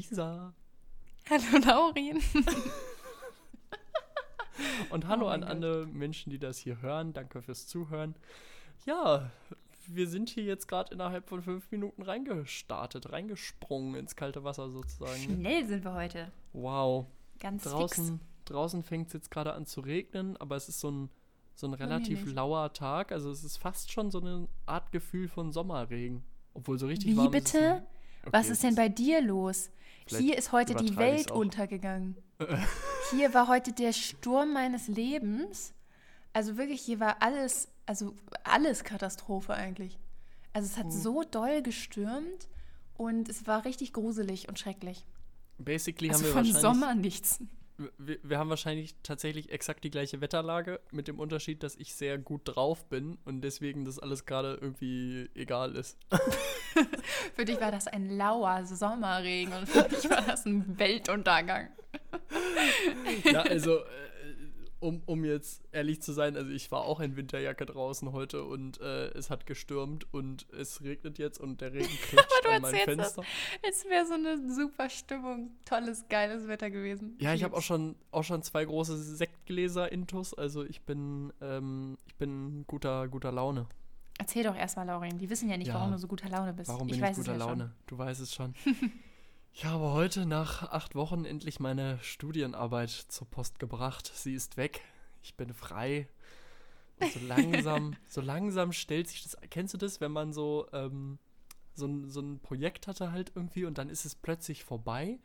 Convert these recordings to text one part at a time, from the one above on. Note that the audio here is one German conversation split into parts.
Lisa. Hallo Laurin. Und hallo Oh an alle Menschen, die das hier hören. Danke fürs Zuhören. Ja, wir sind hier jetzt gerade innerhalb von fünf Minuten reingestartet, reingesprungen ins kalte Wasser sozusagen. ne? Schnell sind wir heute. Wow. Ganz fix. Draußen, draußen fängt es jetzt gerade an zu regnen, aber es ist so ein, so ein relativ nicht. lauer Tag. Also es ist fast schon so eine Art Gefühl von Sommerregen. Obwohl so richtig Wie warm ist es bitte? Okay, Was ist denn bei dir los? Hier ist heute die Welt untergegangen. Hier war heute der Sturm meines Lebens. Also wirklich, hier war alles, also alles Katastrophe eigentlich. Also es hat Uh. so doll gestürmt und es war richtig gruselig und schrecklich. Basically Also haben wir von Sommer nichts. Wir, wir haben wahrscheinlich tatsächlich exakt die gleiche Wetterlage, mit dem Unterschied, dass ich sehr gut drauf bin und deswegen das alles gerade irgendwie egal ist. Für dich war das ein lauer Sommerregen und für mich war das ein Weltuntergang. ja, also, äh, um, um jetzt ehrlich zu sein, also ich war auch in Winterjacke draußen heute und äh, es hat gestürmt und es regnet jetzt und der Regen klatscht an mein erzählst das. Fenster. Es wäre so eine super Stimmung, tolles, geiles Wetter gewesen. Ja, ich habe auch schon, auch schon zwei große Sektgläser intus, also ich bin, ähm, ich bin guter, guter Laune. Erzähl doch erstmal, Laurin. Die wissen ja nicht, Ja. warum du so guter Laune bist. Warum bin ich ich, weiß guter es ja Laune? Du weißt es schon. ich habe heute nach acht Wochen endlich meine Studienarbeit zur Post gebracht. Sie ist weg. Ich bin frei. Und so langsam, so langsam stellt sich das. Kennst du das, wenn man so, ähm, so, ein, so ein Projekt hatte halt irgendwie und dann ist es plötzlich vorbei?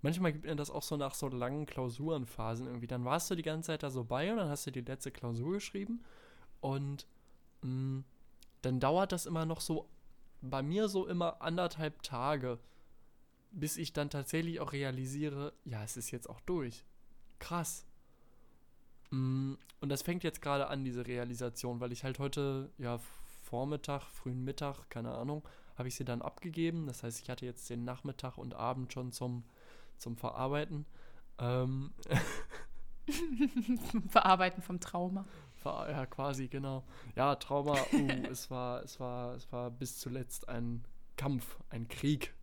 Manchmal gibt mir das auch so nach so langen Klausurenphasen irgendwie. Dann warst du die ganze Zeit da so bei und dann hast du die letzte Klausur geschrieben und mh, dann dauert das immer noch so, bei mir so immer anderthalb Tage, bis ich dann tatsächlich auch realisiere, ja, es ist jetzt auch durch. Krass. Mm, Und das fängt jetzt gerade an, diese Realisation, weil ich halt heute, ja, Vormittag, frühen Mittag, keine Ahnung, habe ich sie dann abgegeben. Das heißt, ich hatte jetzt den Nachmittag und Abend schon zum, zum Verarbeiten. Ähm, Verarbeiten vom Trauma. Ver- Ja, quasi, genau. Ja, Trauma, uh, es war, es war, es war bis zuletzt ein Kampf, ein Krieg,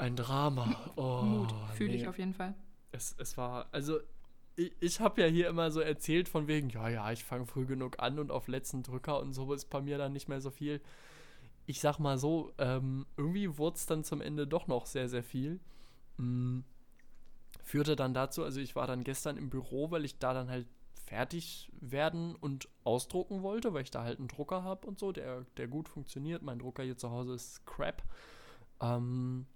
ein Drama. Oh, Mut, fühle ich nee. auf jeden Fall. Es, es war, also ich, ich habe ja hier immer so erzählt von wegen, ja, ja, ich fange früh genug an und auf letzten Drücker und so ist bei mir dann nicht mehr so viel. Ich sag mal so, ähm, irgendwie wurde es dann zum Ende doch noch sehr, sehr viel. Mm, führte dann dazu, also ich war dann gestern im Büro, weil ich da dann halt fertig werden und ausdrucken wollte, weil ich da halt einen Drucker habe und so, der, der gut funktioniert. Mein Drucker hier zu Hause ist crap. Ähm,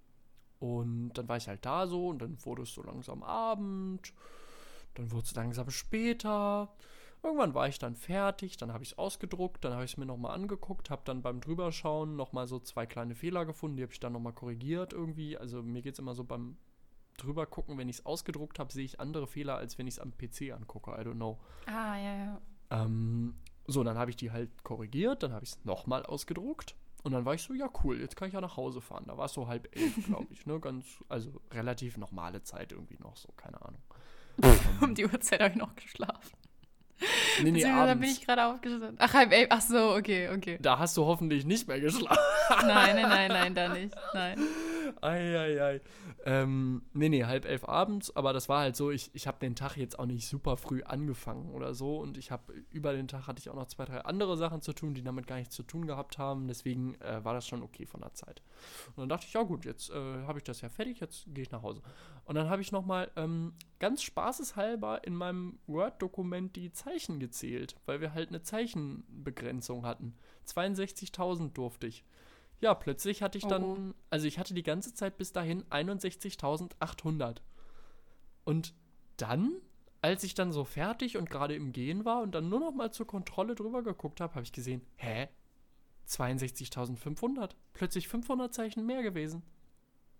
und dann war ich halt da so und dann wurde es so langsam Abend. Dann wurde es langsam später. Irgendwann war ich dann fertig, dann habe ich es ausgedruckt, dann habe ich es mir nochmal angeguckt, habe dann beim Drüberschauen nochmal so zwei kleine Fehler gefunden, die habe ich dann nochmal korrigiert irgendwie. Also mir geht es immer so beim drüber gucken, wenn ich es ausgedruckt habe, sehe ich andere Fehler, als wenn ich es am PC angucke. I don't know. Ah, ja, ja. Ähm, so, dann habe ich die halt korrigiert, dann habe ich es nochmal ausgedruckt. Und dann war ich so, ja cool, jetzt kann ich ja nach Hause fahren. Da war es so halb elf, glaube ich, ne? Ganz, also relativ normale Zeit irgendwie noch so, keine Ahnung. Um die Uhrzeit habe ich noch geschlafen. Nee, nee, Beziehungsweise bin abends. ich gerade aufgestanden. Ach, halb elf. Ach so, okay, okay. Da hast du hoffentlich nicht mehr geschlafen. Nein, nein, nein, nein, da nicht. Nein. Eieiei. Ähm, nee, nee, halb elf abends, aber das war halt so, ich, ich habe den Tag jetzt auch nicht super früh angefangen oder so und ich habe über den Tag hatte ich auch noch zwei, drei andere Sachen zu tun, die damit gar nichts zu tun gehabt haben, deswegen äh, war das schon okay von der Zeit. Und dann dachte ich, ja gut, jetzt äh, habe ich das ja fertig, jetzt gehe ich nach Hause. Und dann habe ich nochmal ähm, ganz spaßeshalber in meinem Word-Dokument die Zeichen gezählt, weil wir halt eine Zeichenbegrenzung hatten. 62.000 durfte ich. Ja, plötzlich hatte ich Oh. dann, also ich hatte die ganze Zeit bis dahin 61.800. Und dann, als ich dann so fertig und gerade im Gehen war und dann nur noch mal zur Kontrolle drüber geguckt habe, habe ich gesehen, hä? 62.500. Plötzlich 500 Zeichen mehr gewesen.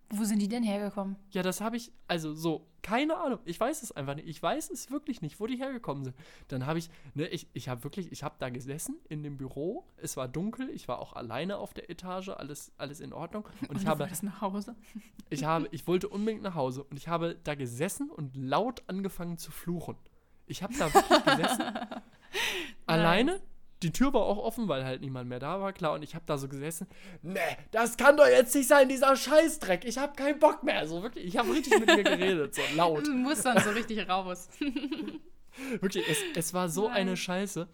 Wo sind die denn hergekommen? Ja, das habe ich, also so, keine Ahnung. Ich weiß es einfach nicht. Ich weiß es wirklich nicht, wo die hergekommen sind. Dann habe ich, ne, ich, ich habe wirklich, ich habe da gesessen in dem Büro. Es war dunkel. Ich war auch alleine auf der Etage. Alles, alles in Ordnung. Und ich du habe, nach Hause. ich habe, ich wollte unbedingt nach Hause. Und ich habe da gesessen und laut angefangen zu fluchen. Ich habe da wirklich gesessen. alleine die Tür war auch offen, weil halt niemand mehr da war, klar. Und ich habe da so gesessen. Ne, das kann doch jetzt nicht sein, dieser Scheißdreck. Ich habe keinen Bock mehr. So wirklich, ich habe richtig mit mir geredet, so laut. Du musst dann so richtig raus. wirklich, es, es war so Nein. eine Scheiße.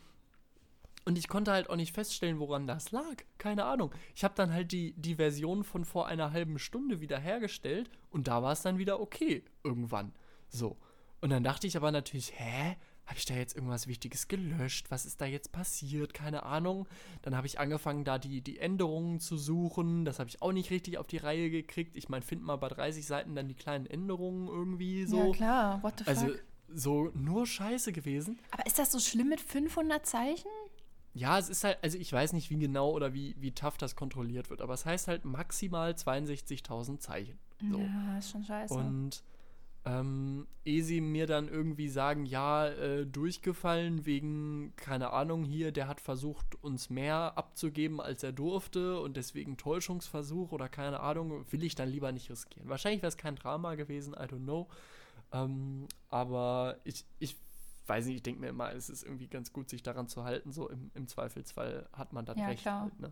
Und ich konnte halt auch nicht feststellen, woran das lag. Keine Ahnung. Ich habe dann halt die, die Version von vor einer halben Stunde wieder hergestellt und da war es dann wieder okay. Irgendwann. So. Und dann dachte ich aber natürlich, hä? Habe ich da jetzt irgendwas Wichtiges gelöscht? Was ist da jetzt passiert? Keine Ahnung. Dann habe ich angefangen, da die, die Änderungen zu suchen. Das habe ich auch nicht richtig auf die Reihe gekriegt. Ich meine, find mal bei 30 Seiten dann die kleinen Änderungen irgendwie so. Ja, klar. What the also, fuck? Also, so nur Scheiße gewesen. Aber ist das so schlimm mit 500 Zeichen? Ja, es ist halt, also ich weiß nicht, wie genau oder wie, wie tough das kontrolliert wird, aber es heißt halt maximal 62.000 Zeichen. So. Ja, ist schon scheiße. Und ähm, ehe sie mir dann irgendwie sagen, ja, äh, durchgefallen wegen, keine Ahnung, hier, der hat versucht, uns mehr abzugeben, als er durfte und deswegen Täuschungsversuch oder keine Ahnung, will ich dann lieber nicht riskieren. Wahrscheinlich wäre es kein Drama gewesen, I don't know. Ähm, aber ich, ich weiß nicht, ich denke mir immer, es ist irgendwie ganz gut, sich daran zu halten. So im, im Zweifelsfall hat man dann ja, recht. Halt, ne?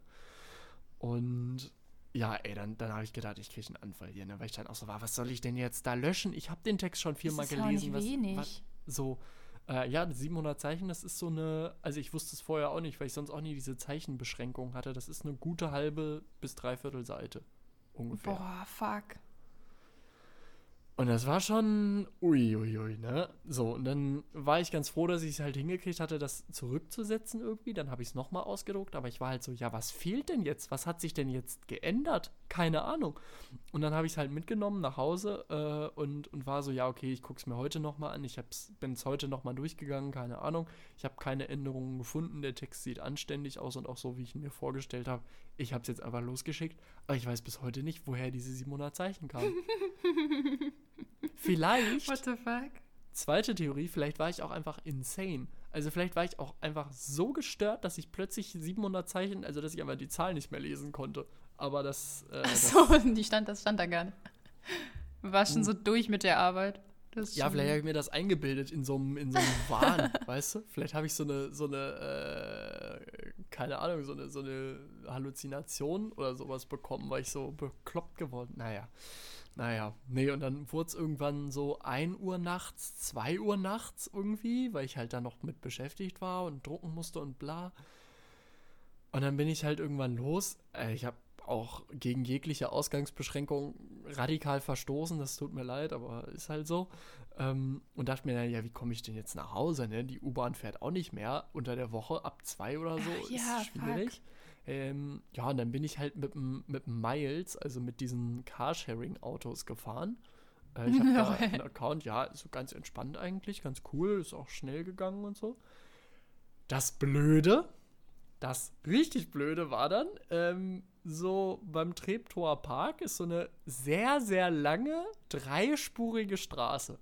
Und ja, ey, dann, dann habe ich gedacht, ich kriege einen Anfall hier, ne? weil ich dann auch so war, was soll ich denn jetzt da löschen? Ich habe den Text schon viermal das ist gelesen. Nicht was, wenig. Was, so, äh, ja, 700 Zeichen, das ist so eine, also ich wusste es vorher auch nicht, weil ich sonst auch nie diese Zeichenbeschränkung hatte. Das ist eine gute halbe bis dreiviertel Seite ungefähr. Boah, fuck. Und das war schon uiuiui, ui, ne? So, und dann war ich ganz froh, dass ich es halt hingekriegt hatte, das zurückzusetzen irgendwie. Dann habe ich es nochmal ausgedruckt, aber ich war halt so, ja, was fehlt denn jetzt? Was hat sich denn jetzt geändert? Keine Ahnung. Und dann habe ich es halt mitgenommen nach Hause äh, und, und war so, ja, okay, ich gucke es mir heute nochmal an. Ich bin es heute nochmal durchgegangen, keine Ahnung. Ich habe keine Änderungen gefunden. Der Text sieht anständig aus und auch so, wie ich ihn mir vorgestellt habe. Ich habe es jetzt einfach losgeschickt, aber ich weiß bis heute nicht, woher diese 700 Zeichen kamen. Vielleicht. What the fuck? Zweite Theorie, vielleicht war ich auch einfach insane. Also vielleicht war ich auch einfach so gestört, dass ich plötzlich 700 Zeichen, also dass ich einfach die Zahl nicht mehr lesen konnte. Aber das. Äh, Ach so, das, die stand, das stand da gar nicht. War schon so durch mit der Arbeit. ja, vielleicht habe ich mir das eingebildet in so einem, in so einem Wahn, weißt du? Vielleicht habe ich so eine, so eine, äh, keine Ahnung, so eine, so eine Halluzination oder sowas bekommen, weil ich so bekloppt geworden. Naja. Naja, nee, und dann wurde es irgendwann so 1 Uhr nachts, 2 Uhr nachts irgendwie, weil ich halt da noch mit beschäftigt war und drucken musste und bla. Und dann bin ich halt irgendwann los. Äh, ich habe auch gegen jegliche Ausgangsbeschränkung radikal verstoßen, das tut mir leid, aber ist halt so. Ähm, und dachte mir dann, ja, wie komme ich denn jetzt nach Hause? Ne? Die U-Bahn fährt auch nicht mehr unter der Woche ab zwei oder so. Ach, ja, ist schwierig. Ähm, ja, und dann bin ich halt mit dem Miles, also mit diesen Carsharing-Autos gefahren. Äh, ich habe da einen Account, ja, ist so ganz entspannt eigentlich, ganz cool, ist auch schnell gegangen und so. Das Blöde, das richtig Blöde war dann, ähm, so beim Treptower Park ist so eine sehr, sehr lange, dreispurige Straße.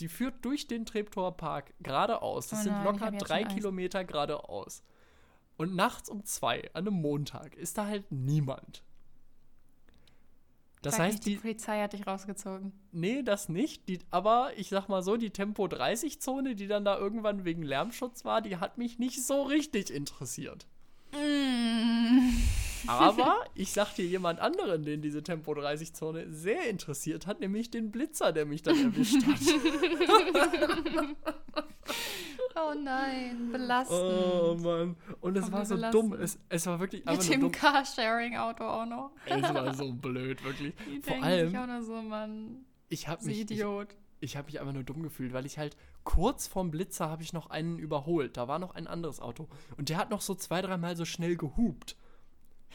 Die führt durch den Treptower Park geradeaus. Das oh nein, sind locker drei Kilometer geradeaus. Und nachts um zwei, an einem Montag, ist da halt niemand. Das Sag heißt, nicht, die, die, Polizei hat dich rausgezogen. Nee, das nicht. Die, aber ich sag mal so, die Tempo 30-Zone, die dann da irgendwann wegen Lärmschutz war, die hat mich nicht so richtig interessiert. Mm. Aber ich sag dir jemand anderen, den diese Tempo 30-Zone sehr interessiert hat, nämlich den Blitzer, der mich dann erwischt hat. Oh nein, belastend. Oh Mann. Und es war so belastend. dumm. Es, es war wirklich Mit dem Carsharing-Auto auch noch. es war so blöd, wirklich. Die Vor allem. Ich auch noch so, Mann. Ich habe mich. Idiot. Ich, ich habe mich einfach nur dumm gefühlt, weil ich halt kurz vorm Blitzer habe ich noch einen überholt. Da war noch ein anderes Auto. Und der hat noch so zwei, dreimal so schnell gehupt.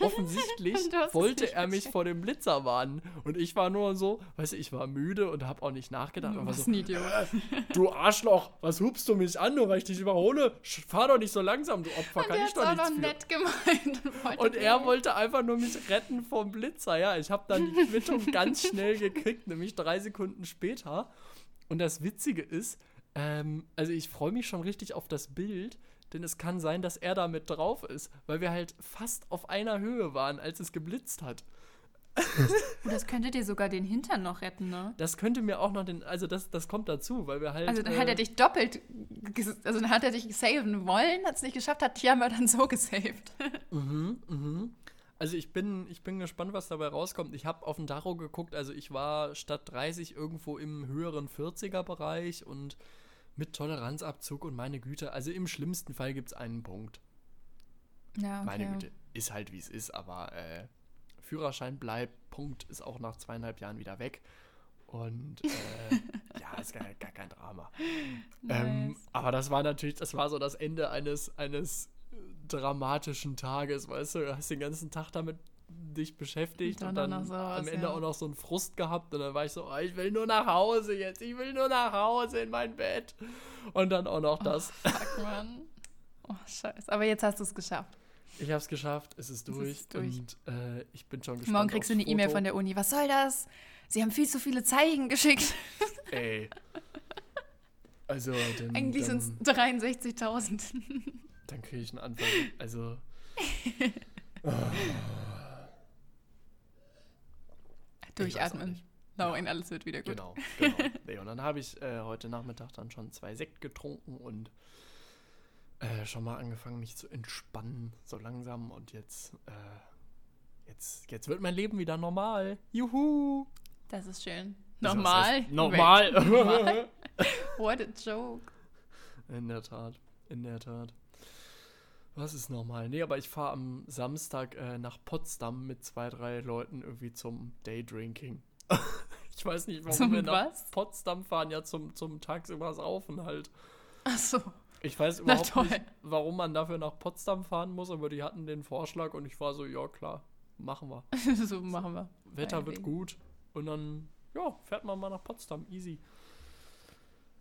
Offensichtlich wollte er mich vor dem Blitzer warnen. Und ich war nur so, weißt du, ich war müde und habe auch nicht nachgedacht. Du, so, äh, du Arschloch, was hupst du mich an, nur weil ich dich überhole? Fahr doch nicht so langsam, du Opfer, und kann ich doch nichts auch noch für. nett gemeint. Und, und er wollte einfach nur mich retten vom Blitzer. Ja, ich habe dann die Quittung ganz schnell gekriegt, nämlich drei Sekunden später. Und das Witzige ist, ähm, also ich freue mich schon richtig auf das Bild, denn es kann sein, dass er da mit drauf ist, weil wir halt fast auf einer Höhe waren, als es geblitzt hat. Oh, das könnte dir sogar den Hintern noch retten, ne? Das könnte mir auch noch den, also das, das kommt dazu, weil wir halt. Also dann hat er äh, dich doppelt, also dann hat er dich saven wollen, hat es nicht geschafft, hat aber dann so gesaved. Mhm, mhm. Also ich bin, ich bin gespannt, was dabei rauskommt. Ich habe auf den Tacho geguckt, also ich war statt 30 irgendwo im höheren 40er-Bereich und mit Toleranzabzug und meine Güte, also im schlimmsten Fall gibt es einen Punkt. Ja, Meine Güte, ist halt wie es ist, aber äh, Führerschein bleibt, Punkt ist auch nach zweieinhalb Jahren wieder weg. Und äh, ja, ist gar, gar kein Drama. Ähm, Nice. aber das war natürlich, das war so das Ende eines, eines äh, dramatischen Tages, weißt du, du hast den ganzen Tag damit dich beschäftigt Und und dann dann auch noch sowas, am Ende ja. auch noch so einen Frust gehabt und dann war ich so, oh, ich will nur nach Hause jetzt, ich will nur nach Hause in mein Bett und dann auch noch das. Fuck, Mann. Oh, scheiße. Aber jetzt hast du es geschafft. Ich habe es geschafft, es ist Es durch, ist durch. und äh, ich bin schon gespannt Morgen kriegst du eine E-Mail von der Uni. Was soll das? Sie haben viel zu viele Zeichen geschickt. Ey. Also, dann, Eigentlich dann, sind es 63.000. dann kriege ich einen Anfall. Also. Durchatmen. nicht. Laurin, alles wird wieder gut. Genau, genau. Nee, und dann habe ich äh, heute Nachmittag dann schon zwei Sekt getrunken und äh, schon mal angefangen, mich zu entspannen, so langsam. Und jetzt, äh, jetzt, jetzt wird mein Leben wieder normal. Juhu! Das ist schön. Normal? heißt Normal! Normal? What a joke. In der Tat, in der Tat. Was ist normal? Nee, aber ich fahre am Samstag äh, nach Potsdam mit zwei, drei Leuten irgendwie zum Daydrinking. ich weiß nicht, warum Zum wir nach was? Potsdam fahren, ja zum, zum tagsüber Saufen halt. Ach so. Ich weiß überhaupt nicht, warum man dafür nach Potsdam fahren muss, aber die hatten den Vorschlag und ich war so, ja klar, machen wir. so machen wir. Wetter wird Meinetwegen. gut und dann, ja, fährt man mal nach Potsdam, easy.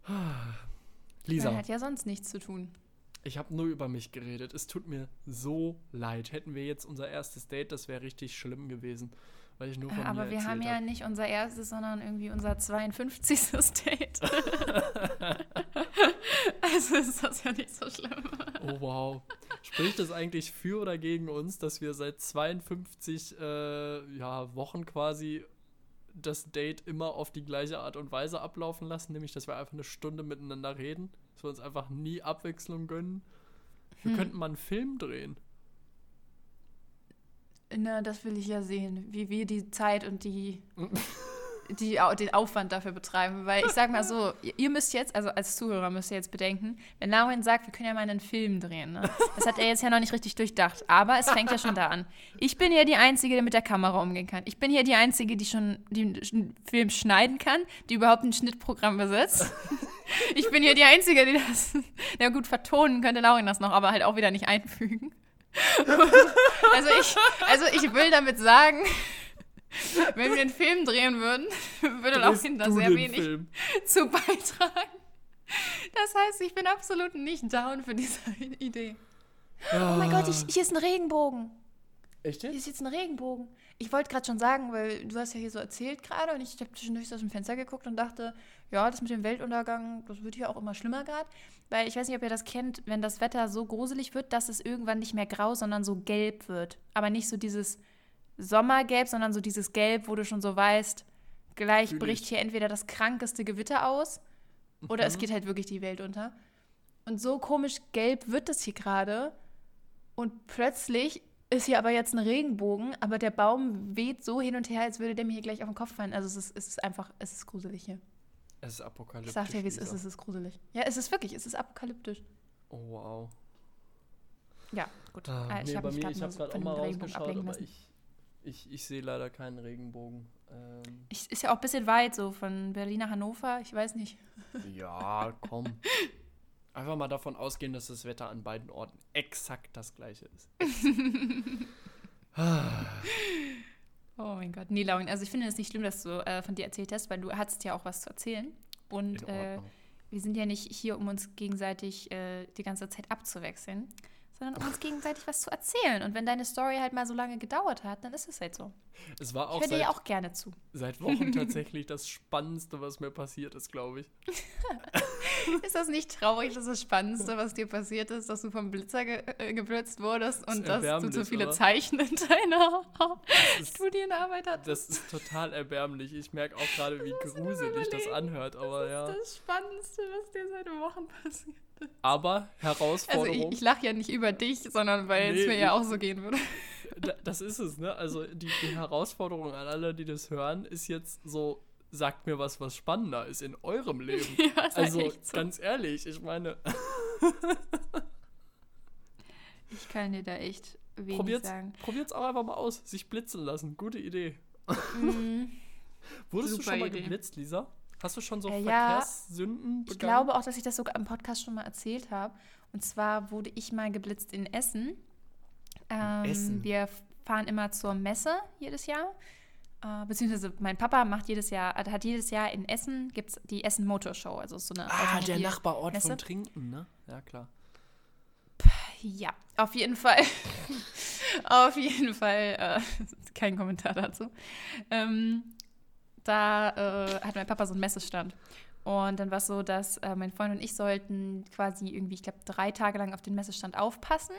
Lisa. Man hat ja sonst nichts zu tun. Ich habe nur über mich geredet. Es tut mir so leid. Hätten wir jetzt unser erstes Date, das wäre richtig schlimm gewesen, weil ich nur von Aber mir wir haben ja hab. nicht unser erstes, sondern irgendwie unser 52. Date. also ist das ja nicht so schlimm. Oh wow. Spricht das eigentlich für oder gegen uns, dass wir seit 52 äh, ja, Wochen quasi das Date immer auf die gleiche Art und Weise ablaufen lassen, nämlich dass wir einfach eine Stunde miteinander reden, dass wir uns einfach nie Abwechslung gönnen? Wir Hm. könnten mal einen Film drehen. Na, das will ich ja sehen, wie wir die Zeit und die, die, den Aufwand dafür betreiben. Weil ich sag mal so, ihr- müsst jetzt, also als Zuhörer müsst ihr jetzt bedenken, wenn Lauren sagt, wir können ja mal einen Film drehen. Ne? Das hat er jetzt ja noch nicht richtig durchdacht. Aber es fängt ja schon da an. Ich bin ja die Einzige, die mit der Kamera umgehen kann. Ich bin hier die Einzige, die schon den Film schneiden kann, die überhaupt ein Schnittprogramm besitzt. Ich bin hier die Einzige, die das, na gut, vertonen könnte Lauren das noch, aber halt auch wieder nicht einfügen. Also ich, also ich will damit sagen, wenn wir einen Film drehen würden, würde Laurin da sehr wenig Film? zu beitragen. Das heißt, ich bin absolut nicht down für diese Idee. Oh mein Gott, ich, hier ist ein Regenbogen. Echt Hier ist jetzt ein Regenbogen. Ich wollte gerade schon sagen, weil du hast ja hier so erzählt gerade und ich habe zwischendurch aus dem Fenster geguckt und dachte, ja, das mit dem Weltuntergang, das wird hier auch immer schlimmer gerade. Weil ich weiß nicht, ob ihr das kennt, wenn das Wetter so gruselig wird, dass es irgendwann nicht mehr grau, sondern so gelb wird. Aber nicht so dieses Sommergelb, sondern so dieses Gelb, wo du schon so weißt, gleich Fühl bricht ich. hier entweder das krankeste Gewitter aus oder es Mhm. geht halt wirklich die Welt unter. Und so komisch gelb wird es hier gerade. Und plötzlich ist hier aber jetzt ein Regenbogen, aber der Baum weht so hin und her, als würde der mir hier gleich auf den Kopf fallen. Also es ist, es ist einfach, es ist gruselig hier. Es ist apokalyptisch. Ich sag dir, wie es ist, es ist gruselig. Ja, es ist wirklich, es ist apokalyptisch. Oh wow. Ja, gut. Ah, Ah, nee, mich ich nur habe so gerade auch von mal rausgeschaut, aber ich, ich, ich sehe leider keinen Regenbogen. Ähm, Ich, ist ja auch ein bisschen weit, so von Berlin nach Hannover, ich weiß nicht. ja, komm. Einfach mal davon ausgehen, dass das Wetter an beiden Orten exakt das gleiche ist. Oh mein Gott. Nee, Laurin, also ich finde es nicht schlimm, dass du äh, von dir erzählt hast, weil du hattest ja auch was zu erzählen. Und äh, wir sind ja nicht hier, um uns gegenseitig äh, die ganze Zeit abzuwechseln, sondern um uns gegenseitig was zu erzählen. Und wenn deine Story halt mal so lange gedauert hat, dann ist es halt so. Es war auch Ich höre dir ja auch gerne zu. seit Wochen tatsächlich das Spannendste, was mir passiert ist, glaube ich. Ist das nicht traurig, dass das Spannendste, was dir passiert ist, dass du vom Blitzer ge äh, geblitzt wurdest und ist dass du so viele oder? Zeichen in deiner ist- Studienarbeit hattest? Das ist total erbärmlich. Ich merke auch gerade, wie gruselig das anhört, aber ja. Das ist das Spannendste, was dir seit Wochen passiert Aber Also Herausforderung. ich, ich lache ja nicht über dich, sondern weil Nee, es mir ja auch so gehen würde. Da- Das ist es, ne? Also die, die Herausforderung an alle, die das hören, ist jetzt so, sagt mir was, was spannender ist in eurem Leben. Ja, Also so. ganz ehrlich, ich meine, Ich kann dir da echt wenig probiert's, sagen. probiert's auch einfach mal aus. Sich blitzen lassen. Gute Idee. Mm, Wurdest du Super schon mal Idee. geblitzt, Lisa? Hast du schon so Äh, ja. Verkehrssünden Ich begangen? glaube auch, dass ich das sogar im Podcast schon mal erzählt habe. Und zwar wurde ich mal geblitzt in Essen. Ähm, Essen? Wir fahren immer zur Messe jedes Jahr. Äh, beziehungsweise mein Papa macht jedes Jahr, äh, hat jedes Jahr in Essen gibt's die Essen Motor Show. Also so eine Ah, der Nachbarort Messe. von Trinken, ne? Ja, klar. Ja, auf jeden Fall. auf jeden Fall. Äh, kein Kommentar dazu. Ähm, da äh, hat mein Papa so einen Messestand. Und dann war es so, dass äh, mein Freund und ich sollten quasi irgendwie, ich glaube, drei Tage lang auf den Messestand aufpassen,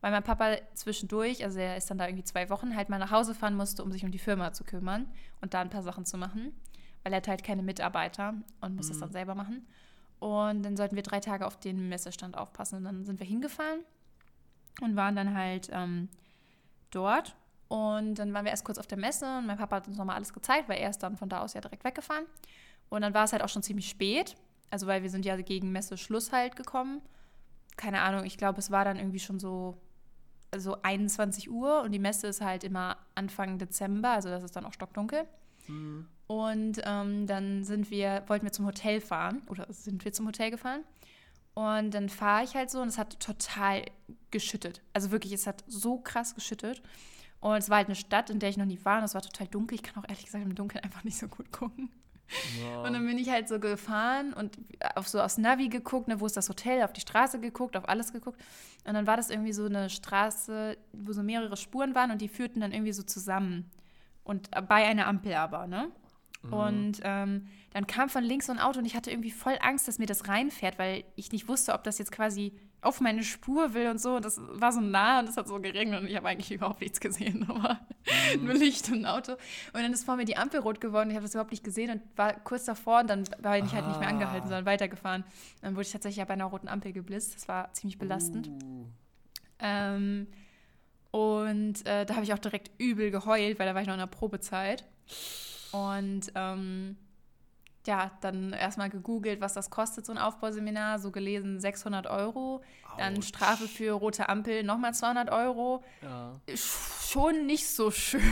weil mein Papa zwischendurch, also er ist dann da irgendwie zwei Wochen, halt mal nach Hause fahren musste, um sich um die Firma zu kümmern und da ein paar Sachen zu machen, weil er hat halt keine Mitarbeiter und muss das dann selber machen. Und dann sollten wir drei Tage auf den Messestand aufpassen. Und dann sind wir hingefahren und waren dann halt ähm, dort. Und dann waren wir erst kurz auf der Messe und mein Papa hat uns nochmal alles gezeigt, weil er ist dann von da aus ja direkt weggefahren. Und dann war es halt auch schon ziemlich spät. Also weil wir sind ja gegen Messe-Schluss halt gekommen. Keine Ahnung, ich glaube, es war dann irgendwie schon so, so 21 Uhr und die Messe ist halt immer Anfang Dezember, also das ist dann auch stockdunkel. Hm. Und ähm, dann sind wir, wollten wir zum Hotel fahren oder sind wir zum Hotel gefahren. Und dann fahre ich halt so und es hat total geschüttet. Also wirklich, es hat so krass geschüttet. Und es war halt eine Stadt, in der ich noch nie war und es war total dunkel. Ich kann auch ehrlich gesagt im Dunkeln einfach nicht so gut gucken. Ja. Und dann bin ich halt so gefahren und auf so aufs Navi geguckt, ne, wo ist das Hotel, auf die Straße geguckt, auf alles geguckt. Und dann war das irgendwie so eine Straße, wo so mehrere Spuren waren und die führten dann irgendwie so zusammen. Und bei einer Ampel aber, ne? Und ähm, dann kam von links so ein Auto und ich hatte irgendwie voll Angst, dass mir das reinfährt, weil ich nicht wusste, ob das jetzt quasi auf meine Spur will und so. Und das war so nah und es hat so geregnet und ich habe eigentlich überhaupt nichts gesehen, aber nur Licht und ein Auto. Und dann ist vor mir die Ampel rot geworden. Ich habe das überhaupt nicht gesehen und war kurz davor und dann war ich halt nicht mehr Ah. angehalten, sondern weitergefahren. Dann wurde ich tatsächlich bei einer roten Ampel geblitzt. Das war ziemlich belastend. Uh. Ähm, und äh, da habe ich auch direkt übel geheult, weil da war ich noch in der Probezeit. Und ähm, ja, dann erstmal gegoogelt, was das kostet, so ein Aufbauseminar. So gelesen 600 Euro. Dann Autsch. Strafe für rote Ampel nochmal 200 Euro. Ja. Schon nicht so schön.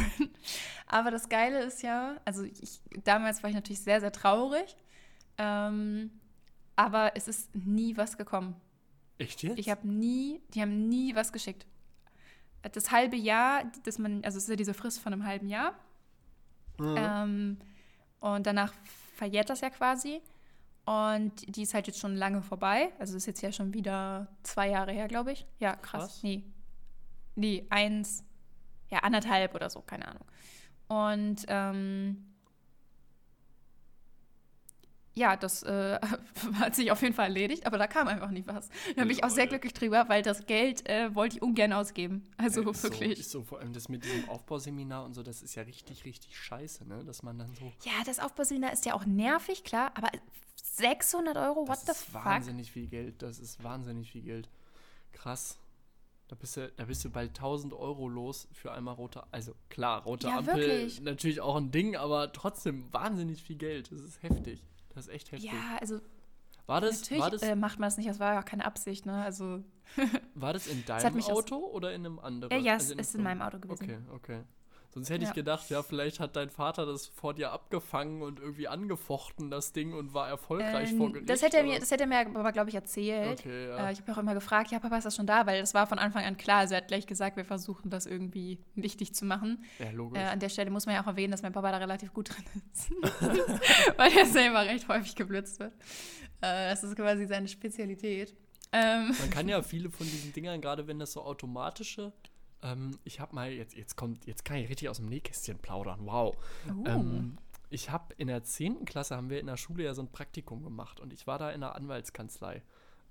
Aber das Geile ist ja, also ich, damals war ich natürlich sehr, sehr traurig. Ähm, aber es ist nie was gekommen. Echt jetzt? Ich habe nie, die haben nie was geschickt. Das halbe Jahr, dass man, also es ist ja diese Frist von einem halben Jahr. Mhm. Ähm, und danach verjährt das ja quasi. Und die ist halt jetzt schon lange vorbei. Also ist jetzt ja schon wieder zwei Jahre her, glaube ich. Ja, krass. Krass. Nee. Nee, eins, ja, anderthalb oder so, keine Ahnung. Und ähm, ja, das äh, hat sich auf jeden Fall erledigt, aber da kam einfach nie was. Da bin ich auch sehr glücklich drüber, weil das Geld äh, wollte ich ungern ausgeben. Also ist wirklich. So, ist so, vor allem das mit diesem Aufbauseminar und so, das ist ja richtig, richtig scheiße, ne? Dass man dann so. Ja, das Aufbauseminar ist ja auch nervig, klar, aber 600 Euro, what das the ist fuck? wahnsinnig viel Geld. Das ist wahnsinnig viel Geld. Krass. Da bist, du, da bist du bald 1000 Euro los für einmal rote. Also klar, rote Ja, Ampel wirklich. natürlich auch ein Ding, aber trotzdem wahnsinnig viel Geld. Das ist heftig. Das ist echt heftig. Ja, also war, das, natürlich war, das, äh, macht man das nicht, das war ja auch keine Absicht, ne? Also, war das in deinem aus- Auto oder in einem anderen? äh, ja, Also es ist in meinem Auto gewesen. Okay, okay. Sonst hätte Ja. ich gedacht, ja, vielleicht hat dein Vater das vor dir abgefangen und irgendwie angefochten, das Ding, und war erfolgreich vor Ähm, Gericht. das, hätte er mir, das hätte er mir aber, glaube ich, erzählt. Okay, ja. Äh, ich habe auch immer gefragt, ja, Papa, ist das schon da? Weil das war von Anfang an klar. Also er hat gleich gesagt, wir versuchen das irgendwie wichtig zu machen. ja, logisch. Äh, an der Stelle muss man ja auch erwähnen, dass mein Papa da relativ gut drin ist. Weil er selber recht häufig geblitzt wird. Äh, das ist quasi seine Spezialität. Ähm, Man kann ja viele von diesen Dingern, gerade wenn das so automatische, ähm, ich habe mal, jetzt, jetzt kommt, jetzt kann ich richtig aus dem Nähkästchen plaudern, wow. Oh. Ähm, ich habe in der 10. Klasse, haben wir in der Schule ja so ein Praktikum gemacht und ich war da in einer Anwaltskanzlei.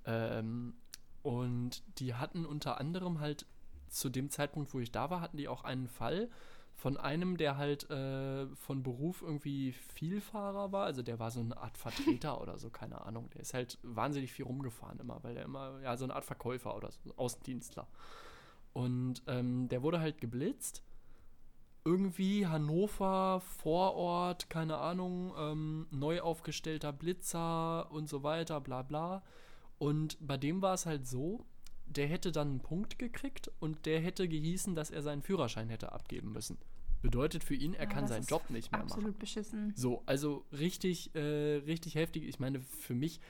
Ähm, und die hatten unter anderem halt zu dem Zeitpunkt, wo ich da war, hatten die auch einen Fall von einem, der halt äh, von Beruf irgendwie Vielfahrer war. Also der war so eine Art Vertreter oder so, keine Ahnung. Der ist halt wahnsinnig viel rumgefahren immer, weil der immer, ja, so eine Art Verkäufer oder so, Außendienstler. Und ähm, der wurde halt geblitzt. Irgendwie Hannover, Vorort, keine Ahnung, ähm, neu aufgestellter Blitzer und so weiter, bla bla. Und bei dem war es halt so, der hätte dann einen Punkt gekriegt und der hätte gehießen, dass er seinen Führerschein hätte abgeben müssen. Bedeutet für ihn, er Ja, kann das seinen Job nicht mehr machen. absolut beschissen. So, also richtig, äh, richtig heftig. Ich meine, für mich,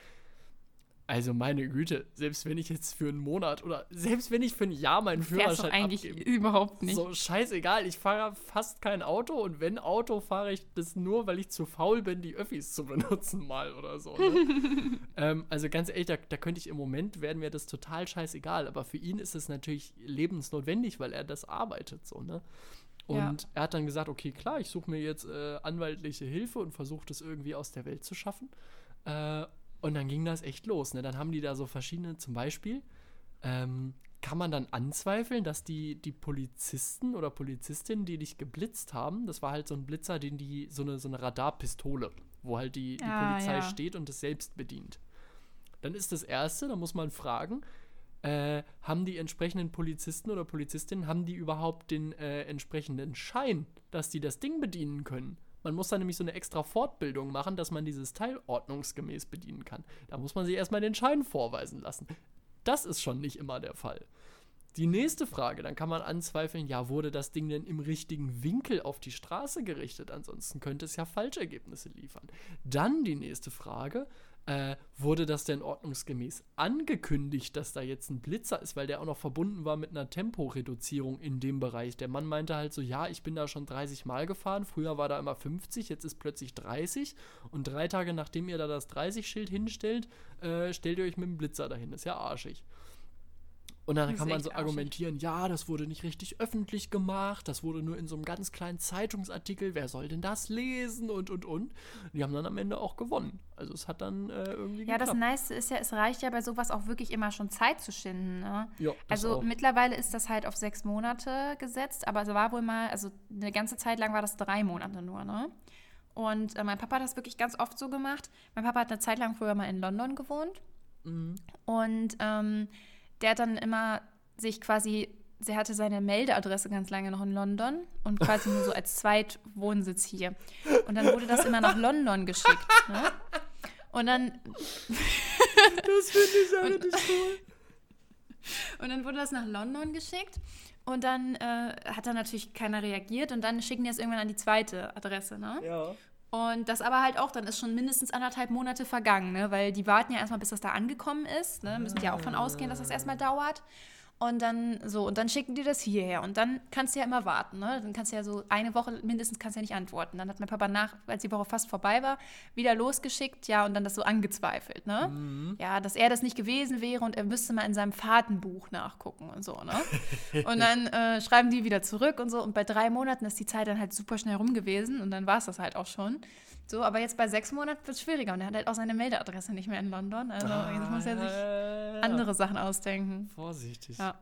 also meine Güte, selbst wenn ich jetzt für einen Monat oder selbst wenn ich für ein Jahr meinen Führerschein eigentlich abgebe, überhaupt nicht. so scheißegal, ich fahre fast kein Auto und wenn Auto, fahre ich das nur, weil ich zu faul bin, die Öffis zu benutzen mal oder so. Ne? ähm, also ganz ehrlich, da, da könnte ich im Moment, werden mir das total scheißegal, aber für ihn ist es natürlich lebensnotwendig, weil er das arbeitet so, ne? Und Ja. er hat dann gesagt, okay, klar, ich suche mir jetzt äh, anwaltliche Hilfe und versuche das irgendwie aus der Welt zu schaffen. Äh, und dann ging das echt los. Ne? Dann haben die da so verschiedene, zum Beispiel, ähm, kann man dann anzweifeln, dass die, die Polizisten oder Polizistinnen, die dich geblitzt haben, das war halt so ein Blitzer, den die, so eine, so eine Radarpistole, wo halt die, die Ah, Polizei ja. steht und es selbst bedient. Dann ist das Erste, da muss man fragen, äh, haben die entsprechenden Polizisten oder Polizistinnen, haben die überhaupt den äh, entsprechenden Schein, dass die das Ding bedienen können? Man muss da nämlich so eine extra Fortbildung machen, dass man dieses Teil ordnungsgemäß bedienen kann. Da muss man sich erstmal den Schein vorweisen lassen. Das ist schon nicht immer der Fall. Die nächste Frage, dann kann man anzweifeln, ja, wurde das Ding denn im richtigen Winkel auf die Straße gerichtet? Ansonsten könnte es ja Falschergebnisse liefern. Dann die nächste Frage, äh, wurde das denn ordnungsgemäß angekündigt, dass da jetzt ein Blitzer ist, weil der auch noch verbunden war mit einer Temporeduzierung in dem Bereich. Der Mann meinte halt so, ja, ich bin da schon 30 Mal gefahren, früher war da immer 50, jetzt ist plötzlich 30 und drei Tage nachdem ihr da das 30-Schild hinstellt, äh, stellt ihr euch mit dem Blitzer dahin. Ist ja arschig. Und dann Das kann man so arschig. argumentieren, ja, das wurde nicht richtig öffentlich gemacht, das wurde nur in so einem ganz kleinen Zeitungsartikel, wer soll denn das lesen und und und. Die haben dann am Ende auch gewonnen. Also es hat dann äh, irgendwie Ja, das geklappt. Nice ist ja, es reicht ja bei sowas auch wirklich immer schon Zeit zu schinden. Ne? Ja, das Also auch. mittlerweile ist das halt auf sechs Monate gesetzt, aber es war wohl mal, also eine ganze Zeit lang war das drei Monate nur, ne? Und äh, mein Papa hat das wirklich ganz oft so gemacht. Mein Papa hat eine Zeit lang früher mal in London gewohnt Mhm. und ähm, der hat dann immer sich quasi, sie hatte seine Meldeadresse ganz lange noch in London und quasi nur so als Zweitwohnsitz hier. Und dann wurde das immer nach London geschickt. Ne? Und dann Das finde ich auch nicht cool. Und dann wurde das nach London geschickt und dann äh, hat da natürlich keiner reagiert und dann schicken die es irgendwann an die zweite Adresse, ne? Ja. Und das aber halt auch, dann ist schon mindestens anderthalb Monate vergangen, ne? Weil die warten ja erstmal, bis das da angekommen ist, ne? Müssen ja auch von ausgehen, dass das erstmal dauert. Und dann so, und dann schicken die das hierher. Und dann kannst du ja immer warten, ne? Dann kannst du ja so eine Woche mindestens kannst du ja nicht antworten. Dann hat mein Papa nach, als die Woche fast vorbei war, wieder losgeschickt, ja, und dann das so angezweifelt, ne? Mhm. Ja, dass er das nicht gewesen wäre und er müsste mal in seinem Fahrtenbuch nachgucken und so, ne? Und dann äh, schreiben die wieder zurück und so. Und bei drei Monaten ist die Zeit dann halt super schnell rum gewesen und dann war es das halt auch schon. So, aber jetzt bei sechs Monaten wird es schwieriger und er hat halt auch seine Meldeadresse nicht mehr in London. Also jetzt muss er sich Ah, andere Sachen ausdenken. Vorsichtig. Ja.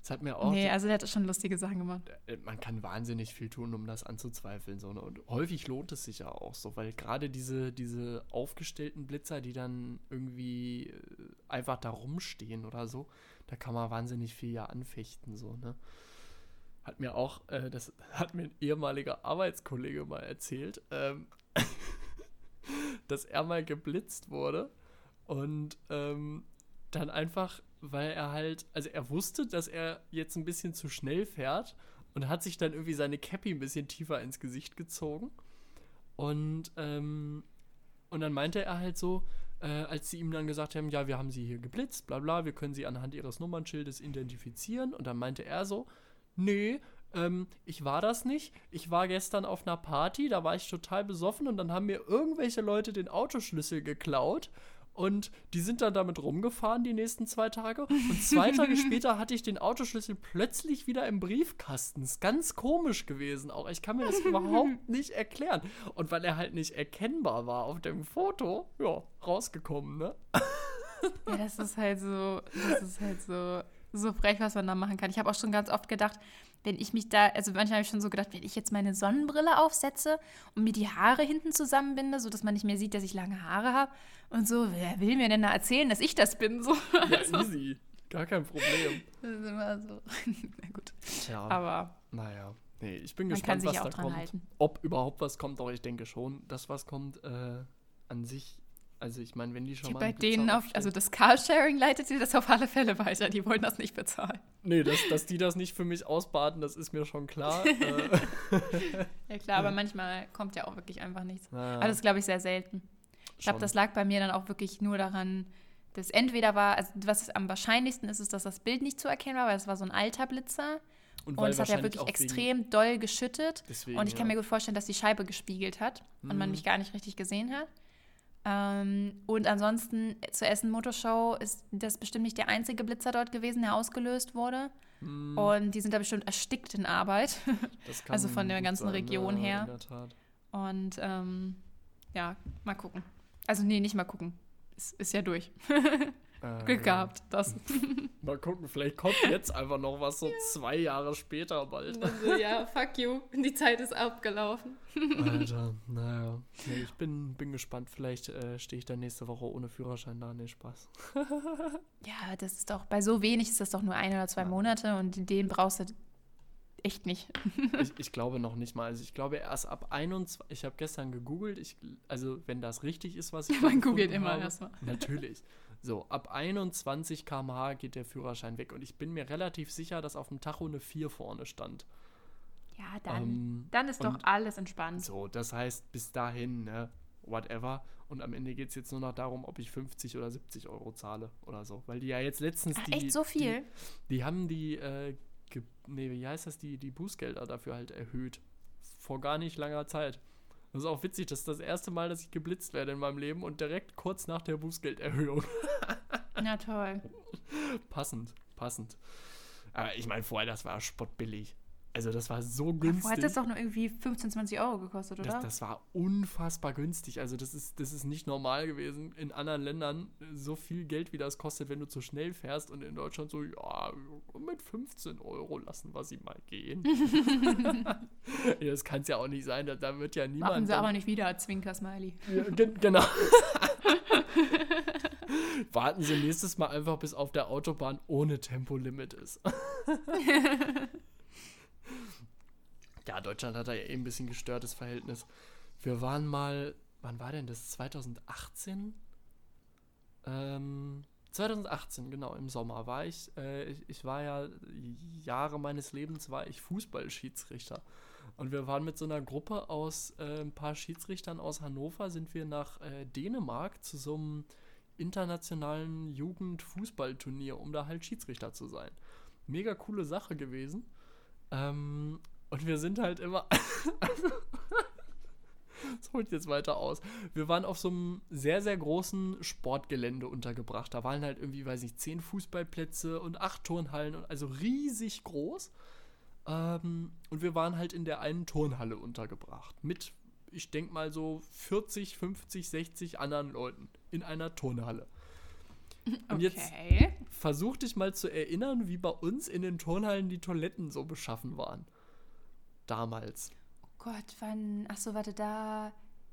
Das hat mir auch. Nee, also der hat schon lustige Sachen gemacht. äh, man kann wahnsinnig viel tun, um das anzuzweifeln. So, ne? Und häufig lohnt es sich ja auch so, weil gerade diese, diese aufgestellten Blitzer, die dann irgendwie äh, einfach da rumstehen oder so, da kann man wahnsinnig viel ja anfechten. So, ne? Hat mir auch, äh, das hat mir ein ehemaliger Arbeitskollege mal erzählt, ähm, dass er mal geblitzt wurde und ähm, dann einfach, weil er halt, also er wusste, dass er jetzt ein bisschen zu schnell fährt und hat sich dann irgendwie seine Cappy ein bisschen tiefer ins Gesicht gezogen. Und, ähm, und dann meinte er halt so, äh, als sie ihm dann gesagt haben, ja, wir haben sie hier geblitzt, bla bla, wir können sie anhand ihres Nummernschildes identifizieren. Und dann meinte er so, nee, ähm, ich war das nicht. Ich war gestern auf einer Party, da war ich total besoffen und dann haben mir irgendwelche Leute den Autoschlüssel geklaut. Und die sind dann damit rumgefahren die nächsten zwei Tage. Und zwei Tage später hatte ich den Autoschlüssel plötzlich wieder im Briefkasten. Ist ganz komisch gewesen auch. Ich kann mir das überhaupt nicht erklären. Und weil er halt nicht erkennbar war auf dem Foto, ja, rausgekommen, ne? Ja, das ist halt so, das ist halt so, so frech, was man da machen kann. Ich habe auch schon ganz oft gedacht, wenn ich mich da, also manchmal habe ich schon so gedacht, wenn ich jetzt meine Sonnenbrille aufsetze und mir die Haare hinten zusammenbinde, sodass man nicht mehr sieht, dass ich lange Haare habe und so, wer will mir denn da erzählen, dass ich das bin? So. Ja, also, easy. Gar kein Problem. Das ist immer so. Na gut. Tja. Aber Naja. Nee, ich bin gespannt, kann sich was auch da dran kommt. halten. Ob überhaupt was kommt, doch ich denke schon, dass was kommt. Äh, an sich, also ich meine, wenn die schon mal. bei denen auf, also das Carsharing leitet dir das auf alle Fälle weiter. Die wollen das nicht bezahlen. Nee, dass, dass die das nicht für mich ausbaden, das ist mir schon klar. äh, Ja klar, aber manchmal kommt ja auch wirklich einfach nichts. naja, Aber das glaube ich, sehr selten. Ich glaube, das lag bei mir dann auch wirklich nur daran, dass entweder war, also was am wahrscheinlichsten ist, ist, dass das Bild nicht zu erkennen war, weil es war so ein alter Blitzer und, weil es hat ja wirklich extrem doll geschüttet. Deswegen, und ich kann ja. mir gut vorstellen, dass die Scheibe gespiegelt hat und man Mhm. mich gar nicht richtig gesehen hat. Ähm, und ansonsten zur Essen Motorshow ist das bestimmt nicht der einzige Blitzer dort gewesen, der ausgelöst wurde. Hm, Und die sind da bestimmt erstickt in Arbeit. das kann also von der ganzen sein, Region her. In der Tat. Und ähm, ja, mal gucken. Also nee, nicht mal gucken. Ist, ist ja durch. Äh, Glück ja. gehabt. Das. Mal gucken, vielleicht kommt jetzt einfach noch was so zwei Jahre später bald. Also, ja, fuck you. Die Zeit ist abgelaufen. Alter, naja. Nee, ich bin, bin gespannt. Vielleicht äh, stehe ich dann nächste Woche ohne Führerschein da. Nee, Spaß. Ja, das ist doch, bei so wenig ist das doch nur ein oder zwei Monate und den brauchst du echt nicht. ich, ich glaube noch nicht mal. Also ich glaube erst ab 21. Ich habe gestern gegoogelt. Ich, also wenn das richtig ist, was ich Man googelt immer erstmal. Natürlich. So, ab 21 km/h geht der Führerschein weg. Und ich bin mir relativ sicher, dass auf dem Tacho eine 4 vorne stand. Ja, dann, Ähm, dann ist doch alles entspannt. So, das heißt, bis dahin, ne, whatever. Und am Ende geht es jetzt nur noch darum, ob ich 50 oder 70 Euro zahle oder so. Weil die ja jetzt letztens Ach, die. echt so viel? Die, die haben die, äh, nee, wie heißt das, die, die Bußgelder dafür halt erhöht. Vor gar nicht langer Zeit. Das ist auch witzig, das ist das erste Mal, dass ich geblitzt werde in meinem Leben und direkt kurz nach der Bußgelderhöhung. Na toll. passend, passend. Aber ich meine, vorher, das war spottbillig. Also, das war so günstig. vorher hat das doch nur irgendwie 15, 20 Euro gekostet, oder? Das, das war unfassbar günstig. Also das ist, das ist nicht normal gewesen in anderen Ländern so viel Geld, wie das kostet, wenn du zu schnell fährst und in Deutschland so, ja, mit 15 Euro lassen wir sie mal gehen. das kann es ja auch nicht sein, da, da wird ja niemand... Machen sie dann- aber nicht wieder, Zwinker-Smiley. ja, gen genau. Warten Sie nächstes Mal einfach, bis auf der Autobahn ohne Tempolimit ist. ja, Deutschland hat da ja ein bisschen gestörtes Verhältnis. Wir waren mal, wann war denn das? 2018? Ähm, 2018, genau, im Sommer war ich, äh, ich, ich war ja, Jahre meines Lebens war ich Fußballschiedsrichter. Und wir waren mit so einer Gruppe aus äh, ein paar Schiedsrichtern aus Hannover, sind wir nach äh, Dänemark zu so einem internationalen Jugendfußballturnier, um da halt Schiedsrichter zu sein. Mega coole Sache gewesen. Ähm, und wir sind halt immer. das holt jetzt weiter aus. Wir waren auf so einem sehr, sehr großen Sportgelände untergebracht. Da waren halt irgendwie, weiß ich, zehn Fußballplätze und acht Turnhallen, und also riesig groß. Ähm, und wir waren halt in der einen Turnhalle untergebracht. Mit, ich denke mal so 40, 50, 60 anderen Leuten in einer Turnhalle. Und jetzt Okay. versuch dich mal zu erinnern, wie bei uns in den Turnhallen die Toiletten so beschaffen waren. Damals. Oh Gott, wann. Achso, warte, da.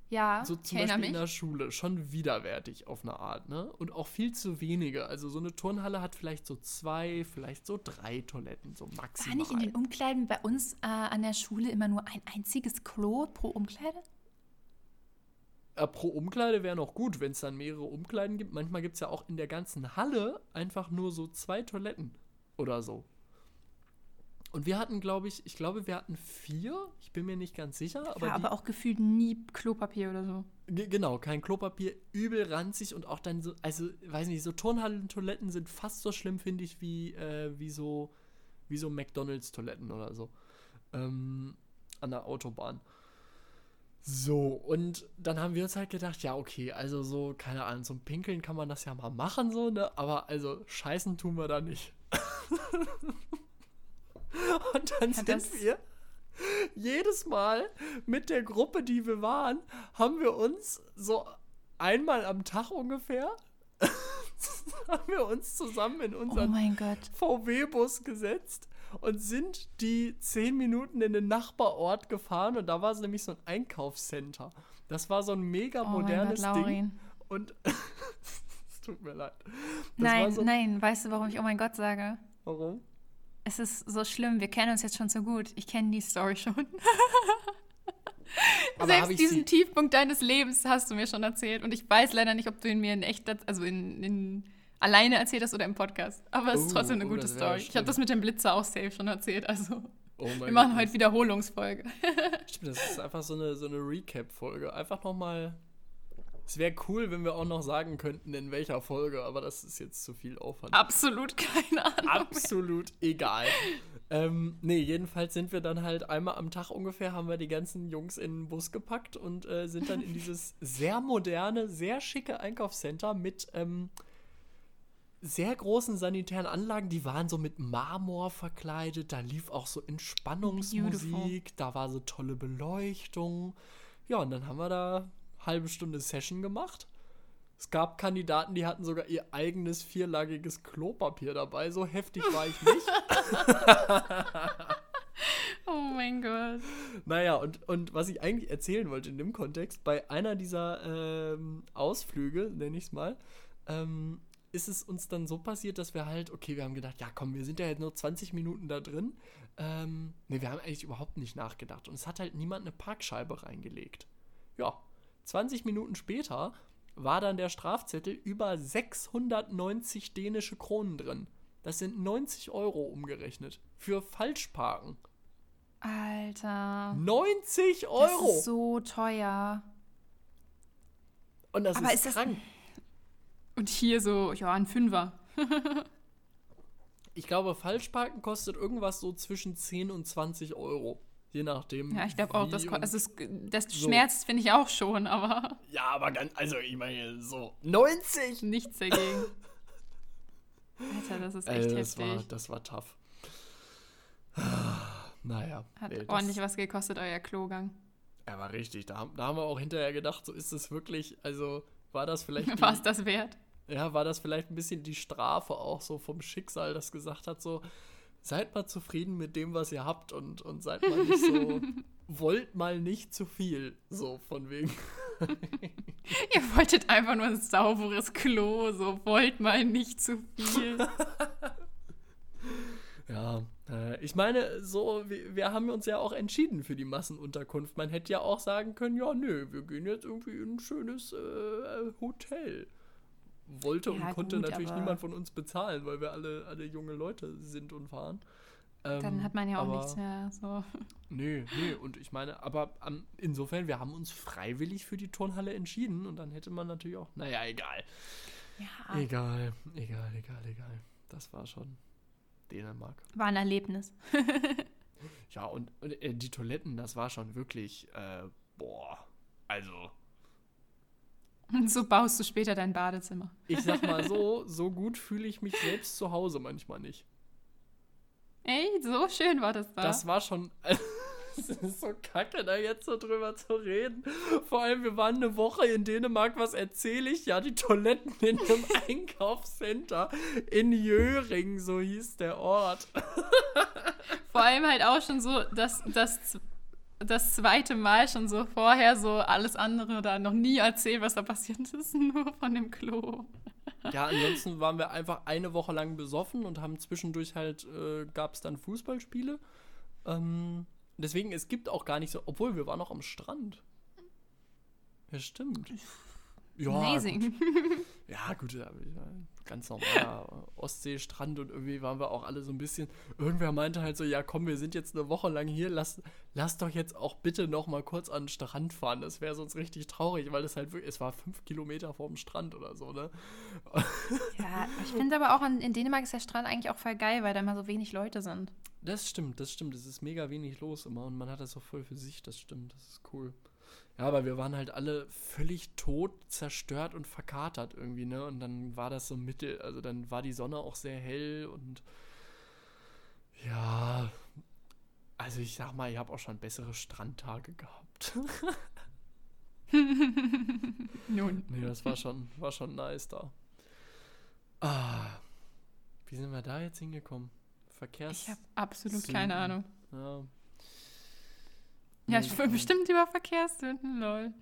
Ja, So zum Beispiel in mich. der Schule. Schon widerwärtig auf eine Art, ne? Und auch viel zu wenige. Also so eine Turnhalle hat vielleicht so zwei, vielleicht so drei Toiletten, so War maximal. nicht in den Umkleiden bei uns äh, an der Schule immer nur ein einziges Klo pro Umkleide? Äh, pro Umkleide wäre noch gut, wenn es dann mehrere Umkleiden gibt. Manchmal gibt es ja auch in der ganzen Halle einfach nur so zwei Toiletten oder so. Und wir hatten, glaube ich, ich glaube, wir hatten vier. Ich bin mir nicht ganz sicher. Aber, die, aber auch gefühlt nie Klopapier oder so. Ge- Genau, kein Klopapier, übel ranzig und auch dann so, also, weiß nicht, so Turnhallen-Toiletten sind fast so schlimm, finde ich, wie, äh, wie so, wie so McDonalds-Toiletten oder so. Ähm, an der Autobahn. So, und dann haben wir uns halt gedacht, ja, okay, also so, keine Ahnung, zum Pinkeln kann man das ja mal machen, so, ne? Aber also scheißen tun wir da nicht. und dann Ja, sind wir jedes Mal mit der Gruppe, die wir waren, haben wir uns so einmal am Tag ungefähr, haben wir uns zusammen in Oh unseren Gott. VW-Bus gesetzt und sind die zehn Minuten in den Nachbarort gefahren und da war es nämlich so ein Einkaufscenter. Das war so ein mega Oh mein Gott, modernes Ding. Und es tut mir leid. Das Nein, so, nein, weißt du, warum ich oh mein Gott sage? Warum? Es ist so schlimm, wir kennen uns jetzt schon so gut. Ich kenne die Story schon. Selbst diesen sie- Tiefpunkt deines Lebens hast du mir schon erzählt. Und ich weiß leider nicht, ob du ihn mir in echt, also in, in alleine erzählt hast oder im Podcast. Aber es ist Oh, trotzdem eine oh, gute Story. Ich habe das mit dem Blitzer auch safe schon erzählt. Also Oh mein wir machen Gott. heute Wiederholungsfolge. Stimmt, das ist einfach so eine, so eine Recap-Folge. Einfach nochmal. Es wäre cool, wenn wir auch noch sagen könnten, in welcher Folge, aber das ist jetzt zu viel Aufwand. Absolut keine Ahnung. mehr. Absolut egal. ähm, nee, jedenfalls sind wir dann halt einmal am Tag ungefähr, haben wir die ganzen Jungs in den Bus gepackt und äh, sind dann in dieses sehr moderne, sehr schicke Einkaufscenter mit ähm, sehr großen sanitären Anlagen. Die waren so mit Marmor verkleidet. Da lief auch so Entspannungsmusik. Beautiful. Da war so tolle Beleuchtung. Ja, und dann haben wir da halbe Stunde Session gemacht. Es gab Kandidaten, die hatten sogar ihr eigenes vierlagiges Klopapier dabei. So heftig war ich nicht. Oh mein Gott. naja, und, und was ich eigentlich erzählen wollte in dem Kontext, bei einer dieser ähm, Ausflüge, nenne ich es mal, ähm, ist es uns dann so passiert, dass wir halt, okay, wir haben gedacht, ja komm, wir sind ja jetzt nur 20 Minuten da drin. Ähm, ne, wir haben eigentlich überhaupt nicht nachgedacht. Und es hat halt niemand eine Parkscheibe reingelegt. Ja, 20 Minuten später war dann der Strafzettel über 690 dänische Kronen drin. Das sind 90 Euro umgerechnet. Für Falschparken. Alter. 90 Das Euro! ist so teuer. Und das Aber ist, ist das- krank. Und hier so, ja, ein Fünfer. Ich glaube, Falschparken kostet irgendwas so zwischen 10 und 20 Euro. Je nachdem. Ja, ich glaube auch, das, also es, das so. schmerzt, finde ich auch schon, aber Ja, aber ganz, also ich meine, so 90! nichts dagegen. Alter, das ist echt Also, das, heftig. war, das war tough. Naja. Hat das- ordentlich was gekostet, euer Klogang. Ja, war richtig. Da, haben- da haben wir auch hinterher gedacht, so ist es wirklich, also war das vielleicht. War es das wert? Ja, war das vielleicht ein bisschen die Strafe auch so vom Schicksal, das gesagt hat, so, seid mal zufrieden mit dem, was ihr habt und, und seid mal nicht so, wollt mal nicht zu viel, so von wegen. Ihr wolltet einfach nur ein sauberes Klo, so wollt mal nicht zu viel. Ja, äh, ich meine, so, wir, wir haben uns ja auch entschieden für die Massenunterkunft. Man hätte ja auch sagen können, ja, nö, wir gehen jetzt irgendwie in ein schönes äh, Hotel. Wollte Ja, und konnte gut, natürlich niemand von uns bezahlen, weil wir alle, alle junge Leute sind und fahren. Ähm, Dann hat man ja auch aber- nichts mehr. So. Nee, nee, und ich meine, aber ähm, insofern, wir haben uns freiwillig für die Turnhalle entschieden und dann hätte man natürlich auch, naja, egal. Ja, Egal, egal, egal, egal. Das war schon Dänemark. war ein Erlebnis. Ja, und, und äh, die Toiletten, das war schon wirklich, äh, boah, also, Und so baust du später dein Badezimmer. ich sag mal so, so gut fühle ich mich selbst zu Hause manchmal nicht. Ey, so schön war das da. Das war schon. Es ist so kacke, da jetzt so drüber zu reden. Vor allem, wir waren eine Woche in Dänemark. Was erzähle ich? Ja, die Toiletten in einem Einkaufscenter in Jöring, so hieß der Ort. Vor allem halt auch schon so, dass das, das zweite Mal schon so vorher so alles andere da noch nie erzählt, was da passiert ist, nur von dem Klo. Ja, ansonsten waren wir einfach eine Woche lang besoffen und haben zwischendurch halt, äh, gab es dann Fußballspiele. Ähm, deswegen, es gibt auch gar nicht so, obwohl wir waren noch am Strand. Ja, stimmt. Ja, Amazing. Ja, gut, ja, ganz normaler Ostseestrand und irgendwie waren wir auch alle so ein bisschen. Irgendwer meinte halt so, ja komm, wir sind jetzt eine Woche lang hier, lass, lass doch jetzt auch bitte noch mal kurz an den Strand fahren. Das wäre sonst richtig traurig, weil das halt wirklich, es war fünf Kilometer vom Strand oder so, ne? Ja, ich finde aber auch in, in Dänemark ist der Strand eigentlich auch voll geil, weil da immer so wenig Leute sind. Das stimmt, das stimmt. Es ist mega wenig los immer und man hat das auch voll für sich, das stimmt, das ist cool. Ja, aber wir waren halt alle völlig tot, zerstört und verkatert irgendwie, ne? Und dann war das so mittel, also dann war die Sonne auch sehr hell und ja, also ich sag mal, ich habe auch schon bessere Strandtage gehabt. Nun. nee, das war schon, war schon nice da. Ah, wie sind wir da jetzt hingekommen? Verkehrs. Ich habe absolut Sünden. keine Ahnung. Ja. Ja, ich will bestimmt über Verkehrssünden, lol.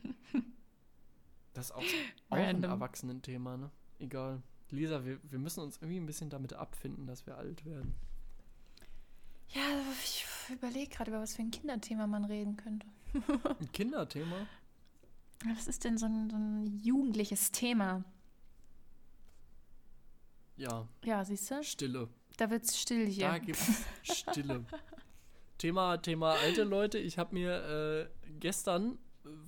Das ist auch, auch ein. Erwachsenenthema, ne? Egal. Lisa, wir, wir müssen uns irgendwie ein bisschen damit abfinden, dass wir alt werden. Ja, ich überlege gerade, über was für ein Kinderthema man reden könnte. Ein Kinderthema? Was ist denn so ein, so ein jugendliches Thema? Ja, Ja, siehst du? Stille. Da wird's still hier. Da gibt's Stille. Thema, Thema alte Leute. Ich habe mir äh, gestern,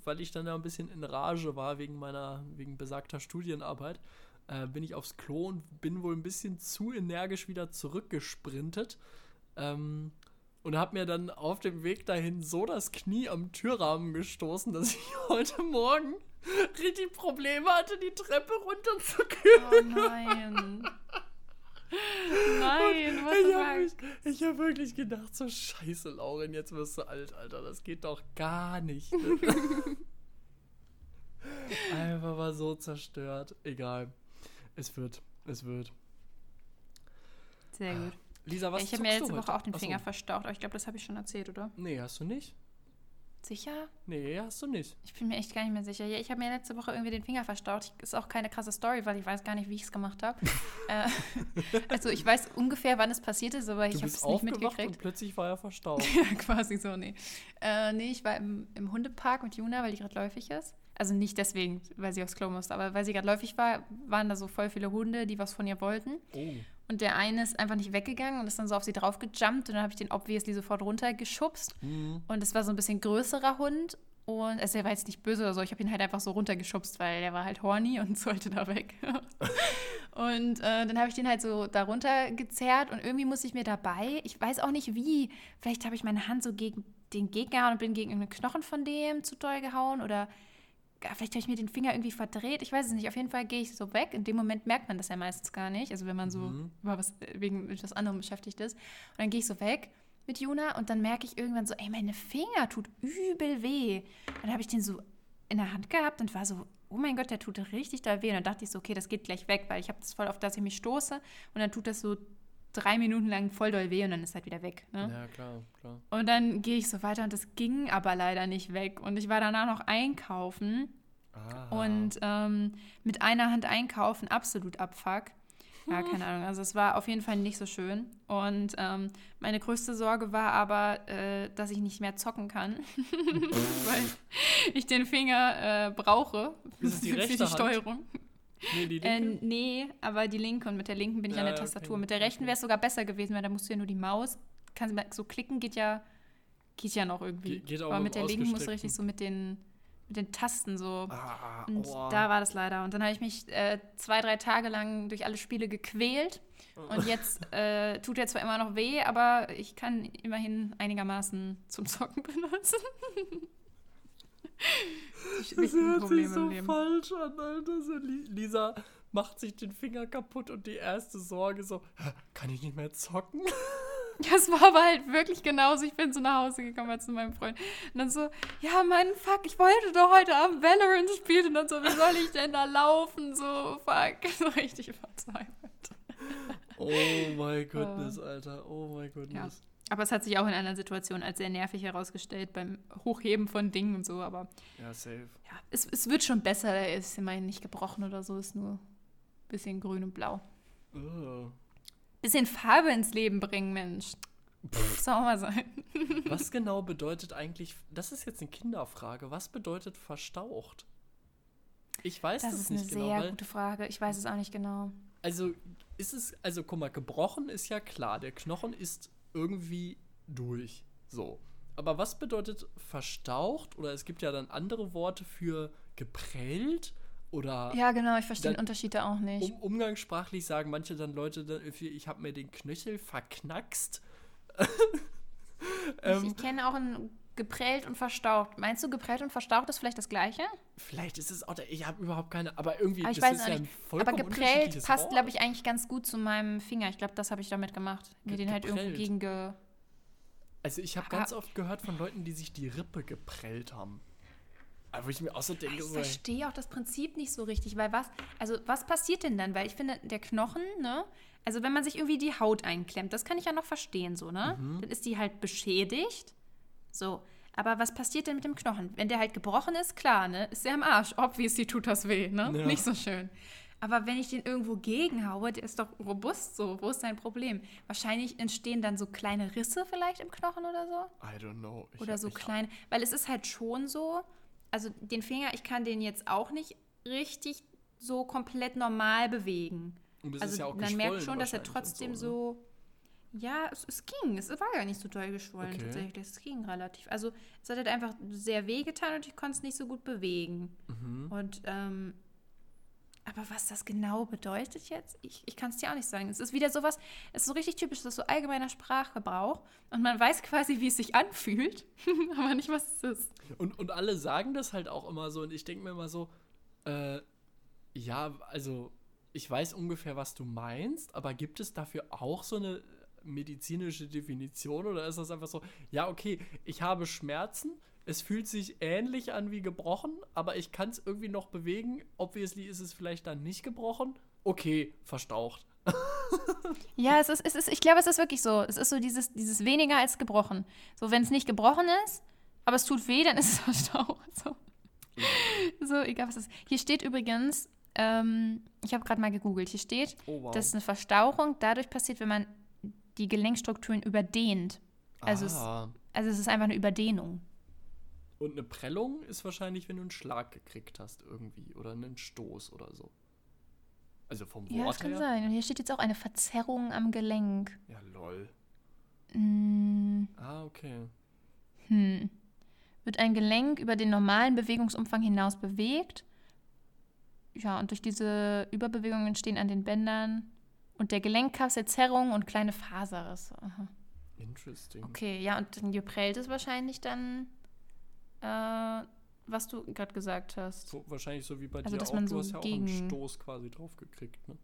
weil ich dann ja ein bisschen in Rage war wegen meiner, wegen besagter Studienarbeit, äh, bin ich aufs Klo und bin wohl ein bisschen zu energisch wieder zurückgesprintet. Ähm, und habe mir dann auf dem Weg dahin so das Knie am Türrahmen gestoßen, dass ich heute Morgen richtig Probleme hatte, die Treppe runterzukühlen. Oh nein. nein, was Ich habe sagst. ich hab wirklich gedacht, so scheiße, Lauren, jetzt wirst du alt, Alter. Das geht doch gar nicht. Ne? Einfach war so zerstört. Egal. Es wird. Es wird. Sehr gut. Lisa, was ich habe mir letzte Woche auch den Achso. Finger verstaucht, aber ich glaube, das habe ich schon erzählt, oder? Nee, hast du nicht? Sicher? Nee, hast du nicht. Ich bin mir echt gar nicht mehr sicher. Ja, ich habe mir letzte Woche irgendwie den Finger verstaucht. Ich, ist auch keine krasse Story, weil ich weiß gar nicht, wie ich es gemacht habe. äh, also ich weiß ungefähr, wann es passiert ist, aber Du ich habe es nicht mitgekriegt. und plötzlich war er verstaubt. Ja, quasi so, nee. Äh, nee, ich war im, im Hundepark mit Juna, weil die gerade läufig ist. Also nicht deswegen, weil sie aufs Klo musste, aber weil sie gerade läufig war, waren da so voll viele Hunde, die was von ihr wollten. Oh. Und der eine ist einfach nicht weggegangen und ist dann so auf sie drauf gejumpt und dann habe ich den obviously sofort runtergeschubst. Hm. Und es war so ein bisschen größerer Hund. Und also er war jetzt nicht böse oder so, ich habe ihn halt einfach so runtergeschubst, weil der war halt horny und sollte da weg. und äh, dann habe ich den halt so da runtergezerrt und irgendwie muss ich mir dabei, ich weiß auch nicht wie, vielleicht habe ich meine Hand so gegen den Gegner und bin gegen irgendeinen Knochen von dem zu doll gehauen oder vielleicht habe ich mir den Finger irgendwie verdreht. Ich weiß es nicht. Auf jeden Fall gehe ich so weg. In dem Moment merkt man das ja meistens gar nicht. Also wenn man so Mhm. über was, wegen etwas anderem beschäftigt ist. Und dann gehe ich so weg mit Juna und dann merke ich irgendwann so, ey, meine Finger tut übel weh. Dann habe ich den so in der Hand gehabt und war so, oh mein Gott, der tut richtig da weh. Und dann dachte ich so, okay, das geht gleich weg, weil ich habe das voll auf, dass ich mich stoße. Und dann tut das so drei Minuten lang voll doll weh und dann ist halt wieder weg. Ne? Ja, klar, klar. Und dann gehe ich so weiter und das ging aber leider nicht weg. Und ich war danach noch einkaufen Ah. und ähm, mit einer Hand einkaufen, absolut Abfuck. Ja, keine Ahnung. Also es war auf jeden Fall nicht so schön. Und ähm, meine größte Sorge war aber, äh, dass ich nicht mehr zocken kann, weil ich den Finger äh, brauche Ist es die für die Hand? Steuerung. Nee, die Äh, nee, aber die linke und mit der linken bin ich Ja, an der okay, Tastatur. Mit der rechten okay. wäre es sogar besser gewesen, weil da musst du ja nur die Maus, kannst so klicken, geht ja, geht ja noch irgendwie. Ge- geht auch aber mit der linken musst du richtig so mit den, mit den Tasten so. Ah, Und aua. da war das leider. Und dann habe ich mich äh, zwei, drei Tage lang durch alle Spiele gequält. Und jetzt äh, tut er zwar immer noch weh, aber ich kann immerhin einigermaßen zum Zocken benutzen. Das hört sich so falsch an, Alter. So, Li- Lisa macht sich den Finger kaputt und die erste Sorge so, "Hä, kann ich nicht mehr zocken? Das war aber halt wirklich genauso. Ich bin so nach Hause gekommen als zu meinem Freund. Und dann so, ja, Mann, fuck, ich wollte doch heute Abend Valorant spielen. Und dann so, wie soll ich denn da laufen? So, fuck. So richtig verzweifelt. Oh my goodness, Alter. Oh my goodness. Aber es hat sich auch in einer Situation als sehr nervig herausgestellt beim Hochheben von Dingen und so. Aber Ja, safe. ja, es, es wird schon besser. Er ist immerhin nicht gebrochen oder so. Ist nur ein bisschen grün und blau. Ugh. Bisschen Farbe ins Leben bringen, Mensch. Das soll auch mal sein. Was genau bedeutet eigentlich, das ist jetzt eine Kinderfrage, was bedeutet verstaucht? Ich weiß Das das, ist eine nicht genau, sehr weil, gute Frage. Ich weiß es auch nicht genau. also ist es, also guck mal, gebrochen ist ja klar, der Knochen ist irgendwie durch, so. Aber was bedeutet verstaucht? Oder es gibt ja dann andere Worte für geprellt oder Ja, genau. Ich verstehe den Unterschied da auch nicht. um, umgangssprachlich sagen manche dann Leute dann irgendwie, ich habe mir den Knöchel verknackst. Ich, ähm, ich kenne auch einen geprellt und verstaucht. Meinst du, geprellt und verstaucht ist vielleicht das Gleiche? Vielleicht ist es auch, der, ich habe überhaupt keine, aber irgendwie, Aber ich das weiß ist ja nicht. Aber geprellt passt, glaube ich, eigentlich ganz gut zu meinem Finger. Ich glaube, das habe ich damit gemacht. Mir Ge- den halt irgendwo geprellt. gegen ge... Also ich habe ganz oft gehört von Leuten, die sich die Rippe geprellt haben. Aber wo ich mir auch so denke, Ich so, verstehe auch das Prinzip nicht so richtig, weil was, also was passiert denn dann? Weil ich finde, der Knochen, ne, also wenn man sich irgendwie die Haut einklemmt, das kann ich ja noch verstehen, so, ne? Mhm. Dann ist die halt beschädigt. So. Aber was passiert denn mit dem Knochen? Wenn der halt gebrochen ist, klar, ne? Ist der am Arsch. Obviously tut das weh, ne? Ja. Nicht so schön. Aber wenn ich den irgendwo gegenhaue, der ist doch robust so. Wo ist sein Problem? Wahrscheinlich entstehen dann so kleine Risse vielleicht im Knochen oder so. I don't know. Ich Oder so kleine, weil es ist halt schon so, also den Finger, ich kann den jetzt auch nicht richtig so komplett normal bewegen. Und es Also ist ja auch man merkt schon, dass er trotzdem ne? so, ja, es, es ging, es war gar nicht so doll geschwollen Okay. tatsächlich, es ging relativ. Also es hat halt einfach sehr weh getan und ich konnte es nicht so gut bewegen. Mhm. Und ähm, aber was das genau bedeutet jetzt, ich, ich kann es dir auch nicht sagen. Es ist wieder sowas, es ist so richtig typisch, das ist so allgemeiner Sprachgebrauch und man weiß quasi, wie es sich anfühlt, aber nicht, was es ist. Und, und alle sagen das halt auch immer so. Und ich denke mir immer so, äh, ja, also ich weiß ungefähr, was du meinst, aber gibt es dafür auch so eine medizinische Definition oder ist das einfach so, ja, okay, ich habe Schmerzen, es fühlt sich ähnlich an wie gebrochen, aber ich kann es irgendwie noch bewegen. Obviously ist es vielleicht dann nicht gebrochen. Okay, verstaucht. Ja, es ist, es ist, ich glaube, es ist wirklich so. Es ist so dieses, dieses weniger als gebrochen. So, wenn es nicht gebrochen ist, aber es tut weh, dann ist es verstaucht. So, so egal was es ist. Hier steht übrigens, ähm, ich habe gerade mal gegoogelt, hier steht, Oh wow. dass eine Verstauchung dadurch passiert, wenn man die Gelenkstrukturen überdehnt. Also, es, ah. also es ist einfach eine Überdehnung. Und eine Prellung ist wahrscheinlich, wenn du einen Schlag gekriegt hast irgendwie oder einen Stoß oder so. Also vom Ja, das Wort kann her. sein. Und hier steht jetzt auch eine Verzerrung am Gelenk. Ja, lol. Mm, Ah, okay. hm. Wird ein Gelenk über den normalen Bewegungsumfang hinaus bewegt? Ja, und durch diese Überbewegungen entstehen an den Bändern und der Gelenkkasse Zerrung und kleine Faserrisse. Aha. Interesting. Okay, ja, und dann geprellt ist wahrscheinlich dann, äh, was du gerade gesagt hast. So, wahrscheinlich so wie bei Also, dir dass auch. man du so hast ja auch einen Stoß quasi drauf gekriegt, ne?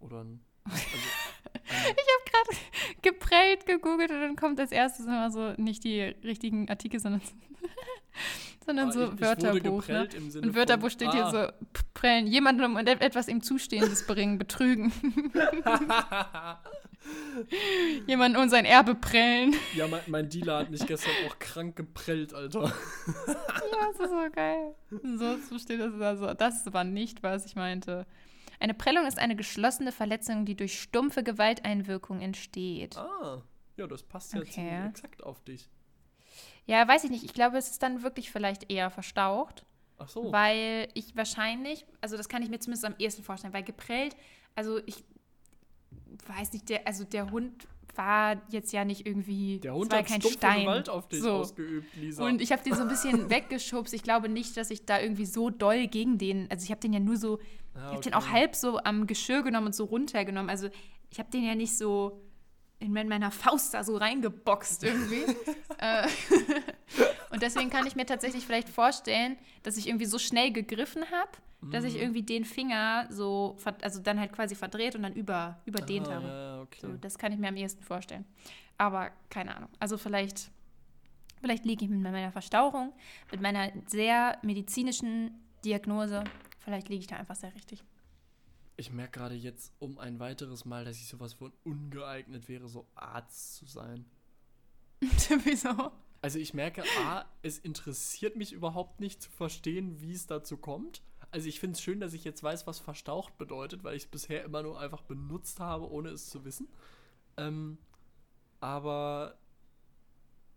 Oder ein. Also, Geprellt gegoogelt und dann kommt als erstes immer so nicht die richtigen Artikel, sondern, sondern Ah, so ich- Wörterbuch. Ne? im Wörterbuch steht ah. hier so, prellen, jemandem und et- etwas ihm Zustehendes bringen, betrügen. Jemanden um sein Erbe prellen. ja, mein, mein Dealer hat mich gestern auch krank geprellt, Alter. Ja, das ist so geil. So, so steht das da so. Das war nicht, was ich meinte. Eine Prellung ist eine geschlossene Verletzung, die durch stumpfe Gewalteinwirkung entsteht. Ah, ja, das passt ja Okay. ziemlich exakt auf dich. Ja, weiß ich nicht. Ich glaube, es ist dann wirklich vielleicht eher verstaucht. Ach so. Weil ich wahrscheinlich, also das kann ich mir zumindest am ehesten vorstellen, weil geprellt, also ich weiß nicht, der, also der Hund war jetzt ja nicht irgendwie, Der Hund war hat kein Stein. Gewalt auf dich so. ausgeübt, Lisa. Und ich habe den so ein bisschen weggeschubst. Ich glaube nicht, dass ich da irgendwie so doll gegen den, also ich habe den ja nur so, Ah, ich habe den auch halb so am Geschirr genommen und so runtergenommen. Also ich habe den ja nicht so in mein- meiner Faust da so reingeboxt irgendwie. Äh, und deswegen kann ich mir tatsächlich vielleicht vorstellen, dass ich irgendwie so schnell gegriffen habe, dass Mhm. ich irgendwie den Finger so, also dann halt quasi verdreht und dann über, überdehnt ah, habe. Ja, okay. So, das kann ich mir am ehesten vorstellen. Aber keine Ahnung. Also vielleicht, vielleicht liege ich mit meiner Verstauchung, mit meiner sehr medizinischen Diagnose, vielleicht liege ich da einfach sehr richtig. Ich merke gerade jetzt um ein weiteres Mal, dass ich sowas von ungeeignet wäre, so Arzt zu sein. Wieso? Also ich merke, A, es interessiert mich überhaupt nicht zu verstehen, wie es dazu kommt. Also ich finde es schön, dass ich jetzt weiß, was verstaucht bedeutet, weil ich es bisher immer nur einfach benutzt habe, ohne es zu wissen. Ähm, aber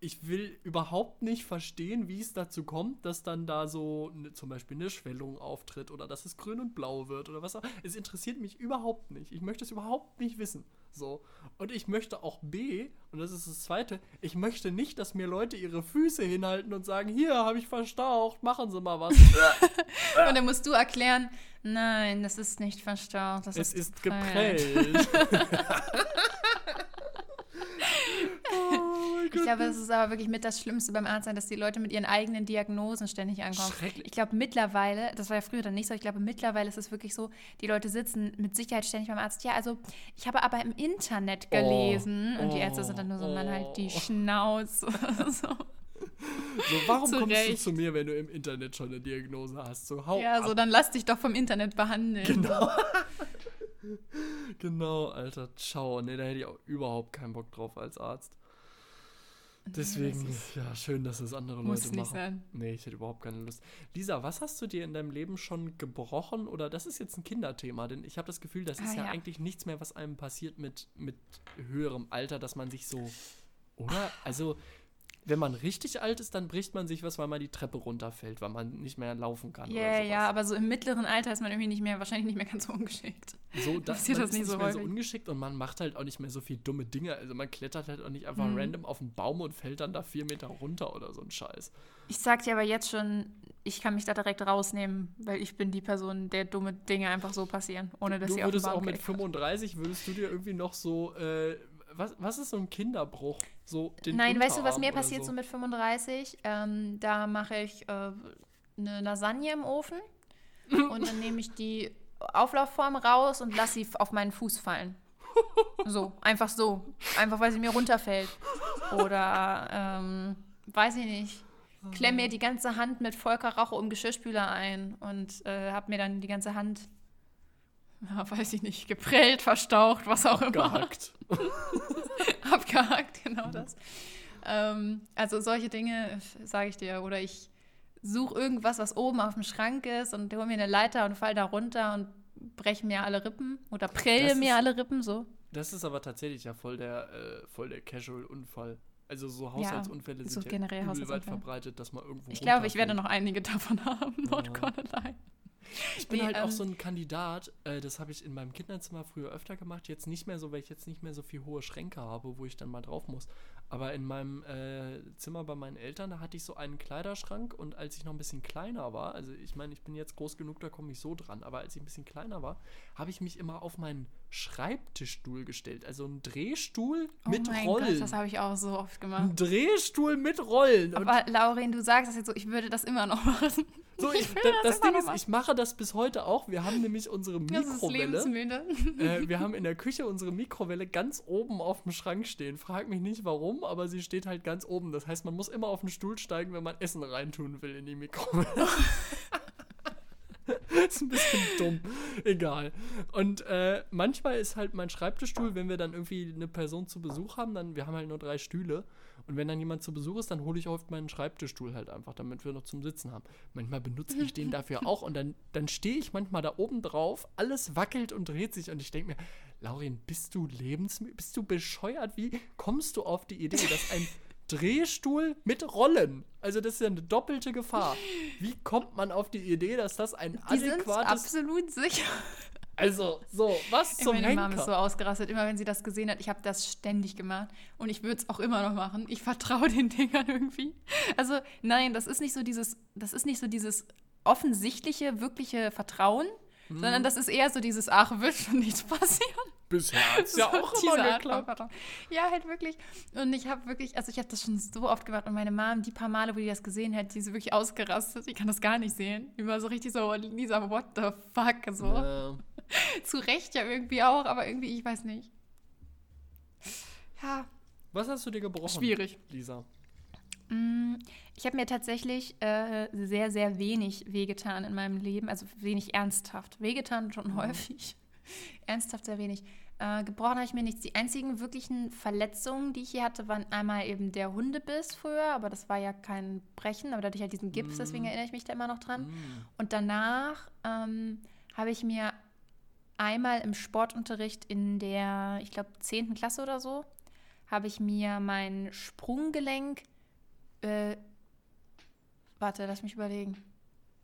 ich will überhaupt nicht verstehen, wie es dazu kommt, dass dann da so ne, zum Beispiel eine Schwellung auftritt oder dass es grün und blau wird oder was auch. Es interessiert mich überhaupt nicht. Ich möchte es überhaupt nicht wissen. So. Und ich möchte auch B, und das ist das Zweite, ich möchte nicht, dass mir Leute ihre Füße hinhalten und sagen, hier habe ich verstaucht, machen Sie mal was. Und dann musst du erklären, nein, das ist nicht verstaucht, das es ist, ist geprellt. oh Ich glaube, es ist aber wirklich mit das Schlimmste beim Arzt sein, dass die Leute mit ihren eigenen Diagnosen ständig ankommen. Schrecklich. Ich glaube mittlerweile, das war ja früher dann nicht so, ich glaube mittlerweile ist es wirklich so, die Leute sitzen mit Sicherheit ständig beim Arzt. Ja, also ich habe aber im Internet gelesen und die Ärzte sind dann nur so, man halt die oh. Schnauze. so. So, warum Zu kommst du zu mir, wenn du im Internet schon eine Diagnose hast? So, hau Ja, ab. so dann lass dich doch vom Internet behandeln. Genau. genau, Alter, ciao. Nee, da hätte ich auch überhaupt keinen Bock drauf als Arzt. Deswegen, das ja, schön, dass es andere Muss Leute nicht machen. sein. Nee, ich hätte überhaupt keine Lust. Lisa, was hast du dir in deinem Leben schon gebrochen? Oder das ist jetzt ein Kinderthema, denn ich habe das Gefühl, das ist Ah, ja, ja. eigentlich nichts mehr, was einem passiert mit, mit höherem Alter, dass man sich so. Oder? Also, wenn man richtig alt ist, dann bricht man sich was, weil man die Treppe runterfällt, weil man nicht mehr laufen kann. Ja, sowas. ja, aber so im mittleren Alter ist man irgendwie nicht mehr, wahrscheinlich nicht mehr ganz so ungeschickt. So, da, Passiert man das ist nicht so mehr so ungeschickt und man macht halt auch nicht mehr so viel dumme Dinge. Also man klettert halt auch nicht einfach Hm. random auf einen Baum und fällt dann da vier Meter runter oder so ein Scheiß. Ich sag dir aber jetzt schon, ich kann mich da direkt rausnehmen, weil ich bin die Person, der dumme Dinge einfach so passieren, ohne dass du sie auf den würdest auch mit klettert. 35, würdest du dir irgendwie noch so, äh, was, was ist so ein Kinderbruch? So den Nein, weißt du, was Unterarm mir passiert so mit 35? Ähm, da mache ich äh, eine Lasagne im Ofen und dann nehme ich die Auflaufform raus und lasse sie auf meinen Fuß fallen. So, einfach so. Einfach, weil sie mir runterfällt. Oder, ähm, weiß ich nicht. Klemm mir die ganze Hand mit Volker Rauch um Geschirrspüler ein und äh, hab mir dann die ganze Hand, ja, weiß ich nicht, geprellt, verstaucht, was auch immer. Gehackt. Abgehakt, genau das. Ähm, also solche Dinge sage ich dir. Oder ich suche irgendwas, was oben auf dem Schrank ist und hole mir eine Leiter und fall da runter und breche mir alle Rippen oder prelle mir alle Rippen so. Das ist aber tatsächlich ja voll der, äh, voll der Casual-Unfall. Also so Haushaltsunfälle so sind ja generell weit verbreitet, dass man irgendwo Ich glaube, ich werde noch einige davon haben. Not Ja. gonna lie. Ich bin Nee, halt auch ähm, so ein Kandidat, äh, das habe ich in meinem Kinderzimmer früher öfter gemacht, jetzt nicht mehr so, weil ich jetzt nicht mehr so viel hohe Schränke habe, wo ich dann mal drauf muss. Aber in meinem äh, Zimmer bei meinen Eltern, da hatte ich so einen Kleiderschrank und als ich noch ein bisschen kleiner war, also ich meine, ich bin jetzt groß genug, da komme ich so dran, aber als ich ein bisschen kleiner war, habe ich mich immer auf meinen Schreibtischstuhl gestellt, also einen Drehstuhl Oh mit mein Rollen. Gott, das habe ich auch so oft gemacht. ein Drehstuhl mit Rollen. Und Aber Laurin, du sagst das jetzt so, ich würde das immer noch machen. so, ich, da- das das, Ding ist, machen. ich mache das bis heute auch. Wir haben nämlich unsere Mikrowelle. äh, wir haben in der Küche unsere Mikrowelle ganz oben auf dem Schrank stehen. Frag mich nicht warum, aber sie steht halt ganz oben. Das heißt, man muss immer auf den Stuhl steigen, wenn man Essen reintun will in die Mikrowelle. ist ein bisschen dumm. Egal. Und äh, manchmal ist halt mein Schreibtischstuhl, wenn wir dann irgendwie eine Person zu Besuch haben, dann, wir haben halt nur drei Stühle. Und wenn dann jemand zu Besuch ist, dann hole ich oft meinen Schreibtischstuhl halt einfach, damit wir noch zum Sitzen haben. Manchmal benutze ich den dafür auch und dann, dann stehe ich manchmal da oben drauf, alles wackelt und dreht sich und ich denke mir, Laurin, bist du lebensmüde? Bist du bescheuert? Wie kommst du auf die Idee, dass ein Drehstuhl mit Rollen, also das ist ja eine doppelte Gefahr. Wie kommt man auf die Idee, dass das ein Die adäquates, absolut sicher. also so, was zum Meine Mom Henker? ist so ausgerastet, immer wenn sie das gesehen hat. Ich habe das ständig gemacht und ich würde es auch immer noch machen. Ich vertraue den Dingern irgendwie. Also nein, das ist nicht so dieses, das ist nicht so dieses offensichtliche, wirkliche Vertrauen, Mhm. sondern das ist eher so dieses, ach, wird schon nichts passieren. Bisher hat's ja So auch immer Art geklappt. Ja, halt wirklich. Und ich habe wirklich, also ich habe das schon so oft gemacht und meine Mom, die paar Male, wo die das gesehen hat, die ist wirklich ausgerastet. Ich kann das gar nicht sehen. Die war so richtig so, Lisa, what the fuck? So. Äh, Zu Recht ja irgendwie auch, aber irgendwie, ich weiß nicht. Ja, was hast du dir gebrochen? schwierig. Lisa. Mm, Ich habe mir tatsächlich äh, sehr, sehr wenig wehgetan in meinem Leben. Also wenig ernsthaft. Wehgetan schon häufig. ernsthaft sehr wenig. Äh, gebrochen habe ich mir nichts. Die einzigen wirklichen Verletzungen, die ich hier hatte, waren einmal eben der Hundebiss früher, aber das war ja kein Brechen, aber da hatte ich halt diesen Gips, deswegen erinnere ich mich da immer noch dran. Mm. Und danach ähm, habe ich mir einmal im Sportunterricht in der, ich glaube, 10. Klasse oder so, habe ich mir mein Sprunggelenk, äh, warte, lass mich überlegen.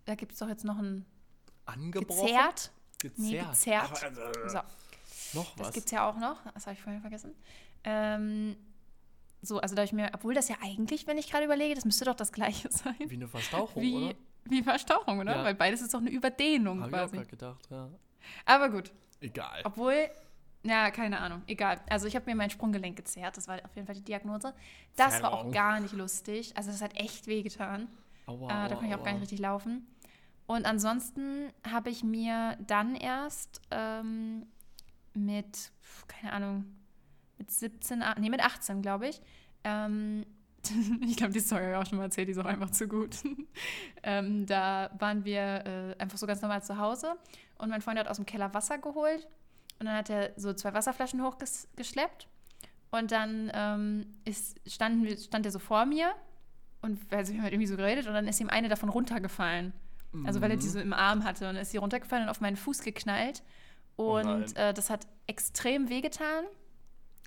Da gibt es doch jetzt noch ein Angebrochen? gezerrt. Gezerrt. Nee, gezerrt. Ach, also, So, Noch das was? gibt es ja auch noch. Das habe ich vorhin vergessen. Ähm, so, also da habe ich mir, obwohl das ja eigentlich, wenn ich gerade überlege, das müsste doch das gleiche sein. Wie eine Verstauchung, Wie, oder? wie Verstauchung, oder? Ja. Weil beides ist doch eine Überdehnung Habe ich auch quasi. gedacht, ja. Aber gut, Egal. Obwohl, Ja, keine Ahnung. Egal. Also ich habe mir mein Sprunggelenk gezerrt. Das war auf jeden Fall die Diagnose. Das war auch Zerrung. gar nicht lustig. Also das hat echt wehgetan. Aua, Äh, da konnte ich auch gar aua. nicht richtig laufen. Und ansonsten habe ich mir dann erst ähm, mit, keine Ahnung, mit 17, a- nee, mit 18, glaube ich. Ähm, ich glaube, die Story habe ich auch schon mal erzählt, die ist auch einfach zu gut. ähm, da waren wir äh, einfach so ganz normal zu Hause und mein Freund hat aus dem Keller Wasser geholt und dann hat er so zwei Wasserflaschen hochgeschleppt und dann ähm, ist, standen wir, stand er so vor mir und also wir haben halt irgendwie so geredet und dann ist ihm eine davon runtergefallen. Also weil er die Mhm. so im Arm hatte und dann ist sie runtergefallen und auf meinen Fuß geknallt. Oh. Und äh, das hat extrem wehgetan.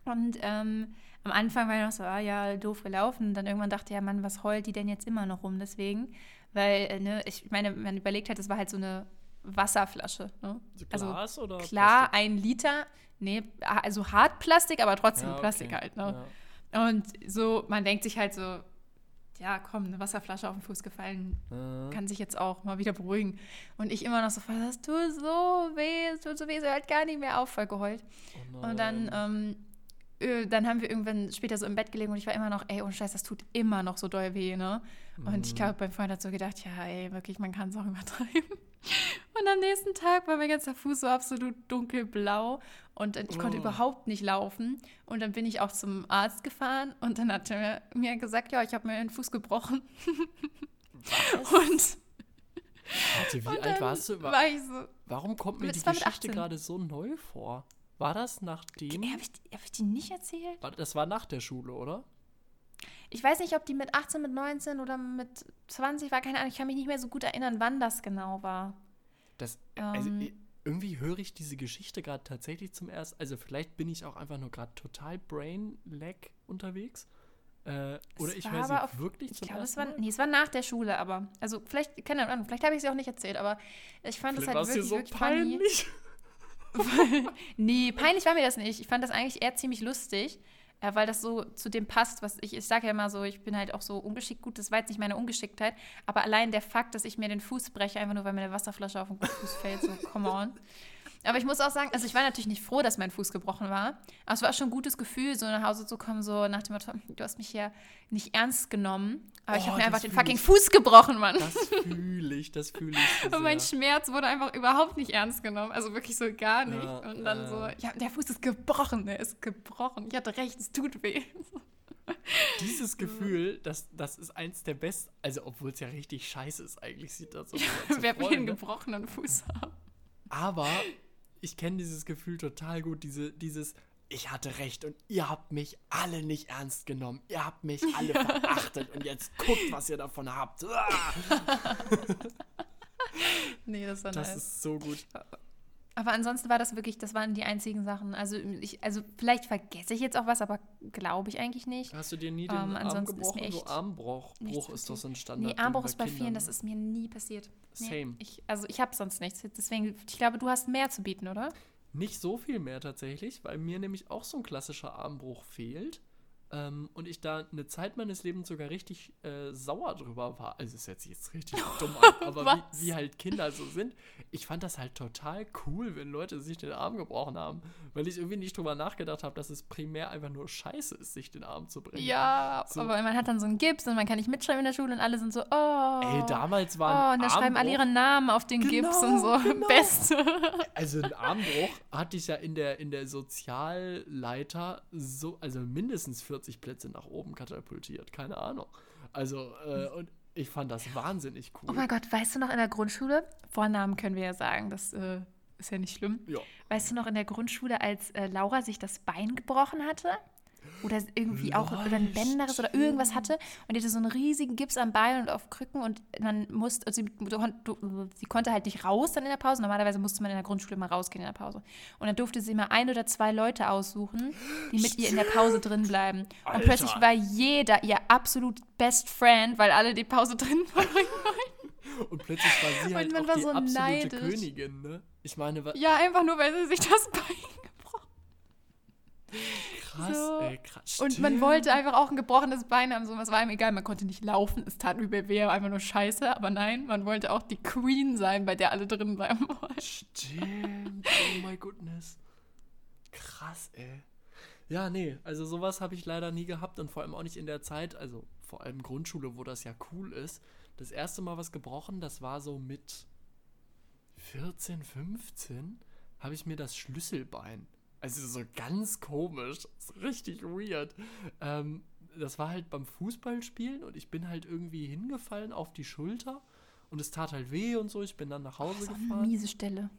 Und ähm, am Anfang war ich noch so, ah ja, doof gelaufen. Und dann irgendwann dachte ich, ja, Mann, was heult die denn jetzt immer noch rum? Deswegen, weil, äh, ne, ich meine, man überlegt hat, es war halt so eine Wasserflasche. Ne? Also Glas oder klar, Plastik? ein Liter, nee, also Hartplastik, aber trotzdem Ja, okay. Plastik halt. Ne? Ja. Und so, man denkt sich halt so, ja, komm, eine Wasserflasche auf den Fuß gefallen, Äh, kann sich jetzt auch mal wieder beruhigen. Und ich immer noch so, das tut so weh, es tut so weh, sie hört gar nicht mehr auf, voll geheult. oh Und dann, ähm, äh, dann haben wir irgendwann später so im Bett gelegen und ich war immer noch, ey, oh Scheiß, das tut immer noch so doll weh, ne? Und ich Mhm. glaube, mein Freund hat so gedacht, ja, ey, wirklich, man kann es auch übertreiben. Und am nächsten Tag war mein ganzer Fuß so absolut dunkelblau und ich konnte Oh. überhaupt nicht laufen. Und dann bin ich auch zum Arzt gefahren und dann hat er mir gesagt, ja, ich habe mir den Fuß gebrochen. Und, Warte, wie und alt warst du? Wa- war ich so, Warum kommt mir Das die war Geschichte 18. gerade so neu vor? War das nachdem? habe ich, hab ich die nicht erzählt? War- Das war nach der Schule, oder? Ich weiß nicht, ob die mit 18, mit 19 oder mit 20 war, keine Ahnung. Ich kann mich nicht mehr so gut erinnern, wann das genau war. Das, also Ähm. Irgendwie höre ich diese Geschichte gerade tatsächlich zum ersten. Also vielleicht bin ich auch einfach nur gerade total brain lag unterwegs. Äh, oder Es ich war höre sie auf- wirklich Ich zum glaube, es ersten war, Mal. nee, es war nach der Schule, aber, also vielleicht, keine Ahnung, vielleicht habe ich sie auch nicht erzählt, aber ich fand das Vielleicht halt war es dir wirklich, so wirklich funny. peinlich. nee, peinlich war mir das nicht. Ich fand das eigentlich eher ziemlich lustig, äh, weil das so zu dem passt, was ich, ich sage ja immer so, ich bin halt auch so ungeschickt, gut, das war jetzt nicht meine Ungeschicktheit, aber allein der Fakt, dass ich mir den Fuß breche, einfach nur, weil mir eine Wasserflasche auf den Fuß fällt, so, come on. Aber ich muss auch sagen, also ich war natürlich nicht froh, dass mein Fuß gebrochen war. Aber es war schon ein gutes Gefühl, so nach Hause zu kommen, so nach dem Motto, du hast mich ja nicht ernst genommen. Aber ich Oh, habe mir einfach den fucking ich. Fuß gebrochen, Mann. Das fühle ich, das fühle ich. So Und mein. Schmerz wurde einfach überhaupt nicht ernst genommen. Also wirklich so gar nicht. Ja, und dann äh. so, ja, der Fuß ist gebrochen, der ist gebrochen. Ich hatte recht, es tut weh. Dieses Gefühl, das, das ist eins der besten, also obwohl es ja richtig scheiße ist, eigentlich sieht das so aus. Wer will einen gebrochenen Fuß haben? Aber ich kenne dieses Gefühl total gut, diese, dieses, ich hatte recht und ihr habt mich alle nicht ernst genommen. Ihr habt mich alle verachtet und jetzt guckt, was ihr davon habt. Ah, Nee, das war Das nice. ist so gut. Aber ansonsten war das wirklich, das waren die einzigen Sachen. Also, ich, also vielleicht vergesse ich jetzt auch was, aber glaube ich eigentlich nicht. Hast du dir nie den Ähm, Arm ansonsten ist mir gebrochen? So Armbruch Bruch ist so ein Standard. Nee, Armbruch ist bei vielen, das ist mir nie passiert. Nee, Same. Ich, also ich habe sonst nichts. Deswegen, ich glaube, du hast mehr zu bieten, oder? Nicht so viel mehr tatsächlich, weil mir nämlich auch so ein klassischer Armbruch fehlt. Ähm, und ich da eine Zeit meines Lebens sogar richtig äh, sauer drüber war. Also es hört sich jetzt richtig dumm an, aber wie, wie halt Kinder so sind. Ich fand das halt total cool, wenn Leute sich den Arm gebrochen haben. Weil ich irgendwie nicht drüber nachgedacht habe, dass es primär einfach nur scheiße ist, sich den Arm zu brechen. Ja, So. aber man hat dann so einen Gips und man kann nicht mitschreiben in der Schule und alle sind so, oh. Ey, damals Oh, war ein und da schreiben alle ihre Namen auf den Genau, Gips und so. genau. Beste. Also ein Armbruch hatte ich ja in der, in der Sozialleiter so, also mindestens 40 Plätze nach oben katapultiert. Keine Ahnung. Also, äh, und ich fand das wahnsinnig cool. Oh mein Gott, weißt du noch in der Grundschule? Vornamen können wir ja sagen, das äh, ist ja nicht schlimm. ja. Weißt du noch in der Grundschule, als äh, Laura sich das Bein gebrochen hatte? Oder irgendwie auch Lol, oder ein Bänderes oder irgendwas hatte und die hatte so einen riesigen Gips am Bein und auf Krücken und man musste, also sie, sie konnte halt nicht raus dann in der Pause. Normalerweise musste man in der Grundschule mal rausgehen in der Pause. Und dann durfte sie immer ein oder zwei Leute aussuchen, die mit ihr in der Pause drin bleiben. Und Alter. plötzlich war jeder ihr absolut Best Friend, weil alle die Pause drin waren. Und plötzlich war sie Und halt auch war die so absolute neidisch. Königin, ne? Ich meine, Ja, einfach nur, weil sie sich das Bein gebrochen krass, so. ey, krass. Und man wollte einfach auch ein gebrochenes Bein haben, so was war ihm egal, man konnte nicht laufen, es tat übel weh, einfach nur scheiße, aber nein, man wollte auch die Queen sein, bei der alle drin bleiben wollten. Stimmt. Oh my goodness. Krass. krass, ey. Ja, nee, also sowas habe ich leider nie gehabt und vor allem auch nicht in der Zeit, also vor allem Grundschule, wo das ja cool ist. Das erste Mal was gebrochen, das war so mit 14, 15, habe ich mir das Schlüsselbein. Also so ganz komisch, so richtig weird. Ähm, das war halt beim Fußballspielen und ich bin halt irgendwie hingefallen auf die Schulter und es tat halt weh und so. Ich bin dann nach Hause so gefahren. eine miese Stelle.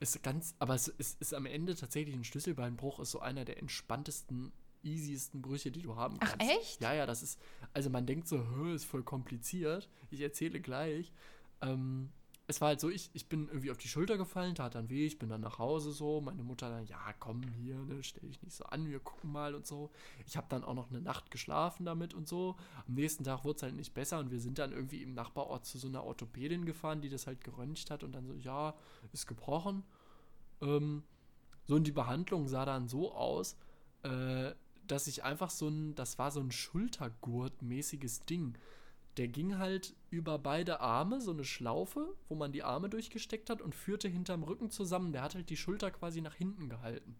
Ist ganz, aber es ist, ist am Ende tatsächlich ein Schlüsselbeinbruch, ist so einer der entspanntesten, easiesten Brüche, die du haben Ach, kannst. echt? Ja, ja, das ist, also man denkt so, "Hö, ist voll kompliziert. Ich erzähle gleich. Ähm, es war halt so, ich, ich bin irgendwie auf die Schulter gefallen, tat dann weh, ich bin dann nach Hause so, meine Mutter dann, ja, komm hier, ne, stell dich nicht so an, wir gucken mal und so. Ich habe dann auch noch eine Nacht geschlafen damit und so. Am nächsten Tag wurde es halt nicht besser und wir sind dann irgendwie im Nachbarort zu so einer Orthopädin gefahren, die das halt geröntgt hat und dann so, ja, ist gebrochen. Ähm, so und die Behandlung sah dann so aus, äh, dass ich einfach so ein, das war so ein Schultergurt-mäßiges Ding. Der ging halt über beide Arme, so eine Schlaufe, wo man die Arme durchgesteckt hat und führte hinterm Rücken zusammen. Der hat halt die Schulter quasi nach hinten gehalten.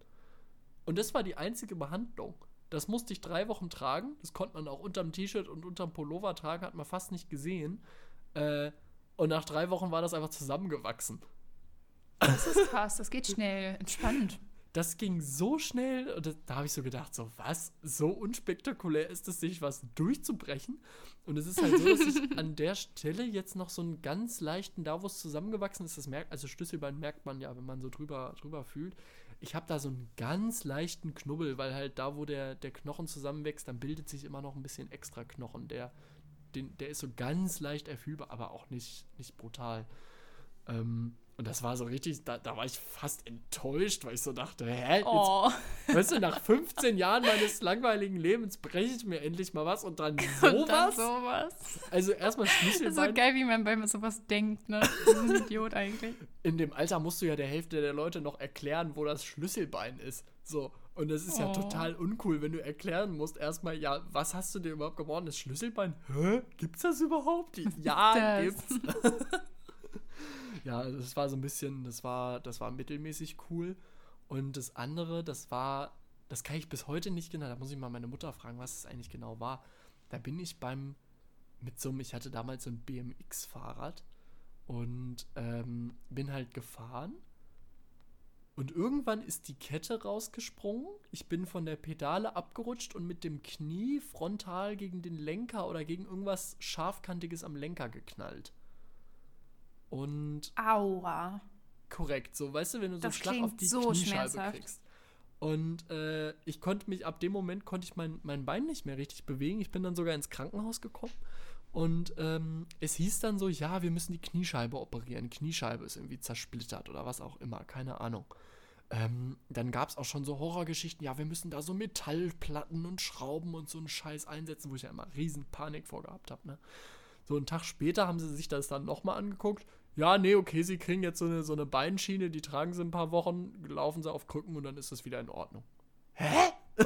Und das war die einzige Behandlung. Das musste ich drei Wochen tragen. Das konnte man auch unterm T-Shirt und unterm Pullover tragen, hat man fast nicht gesehen. Äh, und nach drei Wochen war das einfach zusammengewachsen. Das ist krass, das geht schnell. Entspannt. Das ging so schnell, und da habe ich so gedacht, so was, so unspektakulär ist es, sich was durchzubrechen. Und es ist halt so, dass ich an der Stelle jetzt noch so einen ganz leichten, da wo es zusammengewachsen ist, das merkt, also Schlüsselbein merkt man ja, wenn man so drüber, drüber fühlt. Ich habe da so einen ganz leichten Knubbel, weil halt da, wo der, der Knochen zusammenwächst, dann bildet sich immer noch ein bisschen extra Knochen. Der, den, der ist so ganz leicht erfühlbar, aber auch nicht, nicht brutal. Ähm, und das war so richtig, da, da war ich fast enttäuscht, weil ich so dachte, hä? Jetzt, Oh, Weißt du, nach 15 Jahren meines langweiligen Lebens breche ich mir endlich mal was und dann und dann sowas. sowas. Also erstmal Das ist so Schlüsselbein. geil, wie man bei sowas denkt, ne? Das ist ein Idiot eigentlich. In dem Alter musst du ja der Hälfte der Leute noch erklären, wo das Schlüsselbein ist. So. Und das ist ja Oh. total uncool, wenn du erklären musst, erstmal, ja, was hast du dir überhaupt gebrochen? Das Schlüsselbein? Hä? Gibt's das überhaupt? Ja, gibt's. ja, das war so ein bisschen, das war, das war mittelmäßig cool. Und das andere, das war, das kann ich bis heute nicht genau, da muss ich mal meine Mutter fragen, was es eigentlich genau war. Da bin ich beim, mit so einem, ich hatte damals so ein BMX-Fahrrad und ähm, bin halt gefahren. Und irgendwann ist die Kette rausgesprungen. Ich bin von der Pedale abgerutscht und mit dem Knie frontal gegen den Lenker oder gegen irgendwas Scharfkantiges am Lenker geknallt. Und Aua. korrekt, so weißt du, wenn du so einen Das Schlag auf die so Kniescheibe kriegst. Und äh, ich konnte mich, ab dem Moment konnte ich mein, mein Bein nicht mehr richtig bewegen. Ich bin dann sogar ins Krankenhaus gekommen. Und ähm, es hieß dann so, ja, wir müssen die Kniescheibe operieren. Kniescheibe ist irgendwie zersplittert oder was auch immer, keine Ahnung. Ähm, dann gab es auch schon so Horrorgeschichten, ja, wir müssen da so Metallplatten und Schrauben und so einen Scheiß einsetzen, wo ich ja immer riesen Panik vorgehabt habe, ne? So einen Tag später haben sie sich das dann nochmal angeguckt. Ja, nee, okay, sie kriegen jetzt so eine, so eine Beinschiene, die tragen sie ein paar Wochen, laufen sie auf Krücken und dann ist das wieder in Ordnung. Hä?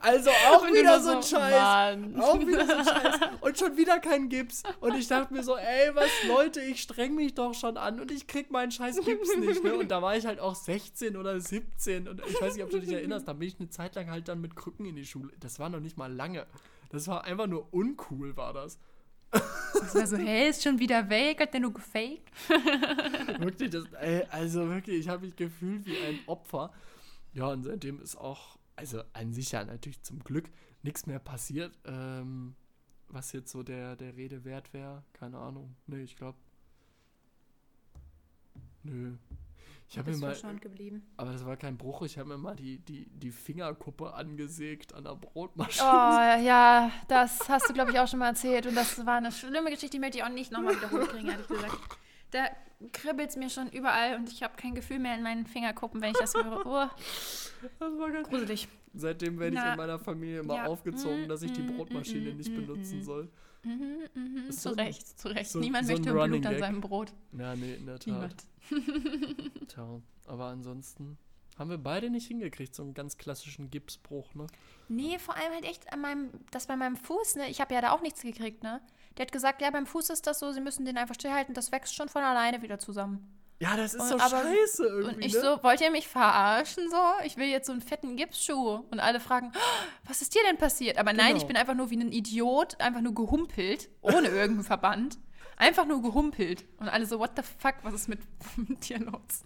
also auch Und wieder so ein Scheiß. Mann. Auch wieder so ein Scheiß. Und schon wieder kein Gips. Und ich dachte mir so, ey, was, Leute, ich streng mich doch schon an und ich krieg meinen scheiß Gips nicht. Ne? Und da war ich halt auch 16 oder 17. Und ich weiß nicht, ob du dich erinnerst, da bin ich eine Zeit lang halt dann mit Krücken in die Schule. Das war noch nicht mal lange. Das war einfach nur uncool, war das. Das war so, hey, ist schon wieder weg, hat der nur gefaked? Wirklich, das, ey, also wirklich, ich habe mich gefühlt wie ein Opfer. Ja, und seitdem ist auch, also an sich ja natürlich zum Glück nichts mehr passiert, ähm, was jetzt so der, der Rede wert wäre. Keine Ahnung. Nee, ich glaube. Nö. Ich habe mir mal, aber das war kein Bruch, ich habe mir mal die, die, die Fingerkuppe angesägt an der Oh, Brotmaschine. ja, das hast du, glaube ich, auch schon mal erzählt. Und das war eine schlimme Geschichte, die möchte ich auch nicht nochmal wiederholt kriegen, ehrlich gesagt. Da kribbelt es mir schon überall und ich habe kein Gefühl mehr in meinen Fingerkuppen, wenn ich das höre. Oh, Das war ganz gruselig. Seitdem werde ich in meiner Familie immer ja. aufgezogen, dass ich die Mm, mm, Brotmaschine mm, nicht mm, benutzen mm. soll. Mhm, mhm, zu Recht, zu Recht. so- Niemand so ein möchte Blut an Gag. seinem Brot. Ja, nee, in der Tat. Niemand. Tja, aber ansonsten haben wir beide nicht hingekriegt, so einen ganz klassischen Gipsbruch, ne? Nee, vor allem halt echt an meinem, das bei meinem Fuß, ne? Ich habe ja da auch nichts gekriegt, ne? Der hat gesagt, ja, beim Fuß ist das so, sie müssen den einfach stillhalten, das wächst schon von alleine wieder zusammen. Ja, das ist Und so aber- scheiße irgendwie. Und ich ne? so, wollt ihr mich verarschen so? Ich will jetzt so einen fetten Gipsschuh. Und alle fragen, "Oh, was ist dir denn passiert? Aber nein, Genau. ich bin einfach nur wie ein Idiot, einfach nur gehumpelt, ohne irgendeinen Verband. Einfach nur gehumpelt. Und alle so, what the fuck, was ist mit, mit dir los?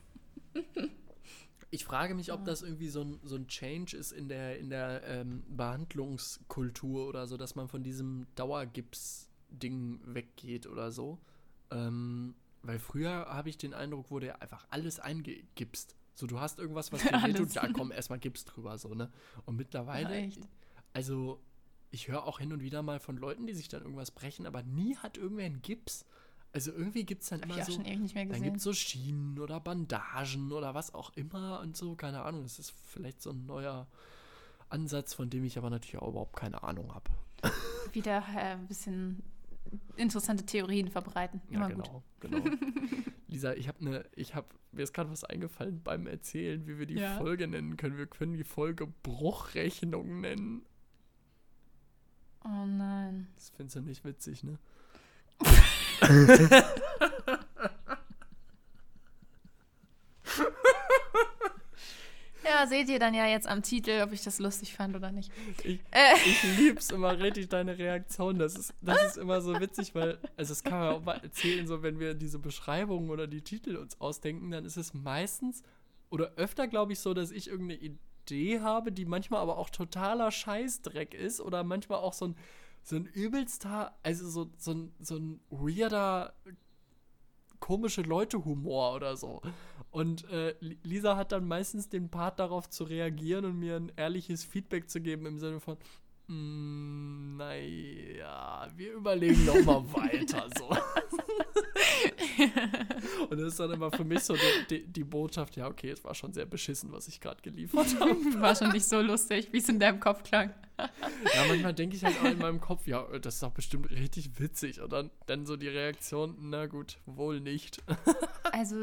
Ich frage mich, ob das irgendwie so ein, so ein Change ist in der, in der ähm, Behandlungskultur oder so, dass man von diesem Dauergips-Ding weggeht oder so. Ähm, weil früher habe ich den Eindruck, wurde einfach alles eingegipst. So, du hast irgendwas, was dir Alles. wehtut, ja komm, erstmal Gips drüber, so, ne? Und mittlerweile, Ja, echt. also ich höre auch hin und wieder mal von Leuten, die sich dann irgendwas brechen, aber nie hat irgendwer einen Gips. Also irgendwie gibt es dann Hab immer ich auch so. schon ewig nicht mehr Dann gesehen. gibt es so Schienen oder Bandagen oder was auch immer und so, keine Ahnung. Das ist vielleicht so ein neuer Ansatz, von dem ich aber natürlich auch überhaupt keine Ahnung habe. Wieder äh, ein bisschen interessante Theorien verbreiten. Immer ja, gut. genau, genau. Lisa, ich habe eine, ich habe, mir ist gerade was eingefallen beim Erzählen, wie wir die Ja. Folge nennen können. Wir können die Folge Bruchrechnung nennen. Oh nein. Das findest du nicht witzig, ne? Seht ihr dann ja jetzt am Titel, ob ich das lustig fand oder nicht. Ich, Äh, ich lieb's immer richtig, deine Reaktion. Das ist, das ist immer so witzig, weil, also das kann man auch mal erzählen, so wenn wir diese Beschreibungen oder die Titel uns ausdenken, dann ist es meistens oder öfter, glaube ich, so, dass ich irgendeine Idee habe, die manchmal aber auch totaler Scheißdreck ist oder manchmal auch so ein, so ein übelster, also so, so, ein, so ein weirder, komische Leute-Humor oder so. Und äh, Li- Lisa hat dann meistens den Part darauf zu reagieren und mir ein ehrliches Feedback zu geben im Sinne von, "Mm, naja, wir überlegen noch mal weiter so. und das ist dann immer für mich so die, die, die Botschaft, ja okay, es war schon sehr beschissen, was ich gerade geliefert habe. war schon nicht so lustig, wie es in deinem Kopf klang. Ja, manchmal denke ich halt auch in meinem Kopf, ja, das ist doch bestimmt richtig witzig. Und dann, dann so die Reaktion, na gut, wohl nicht. Also,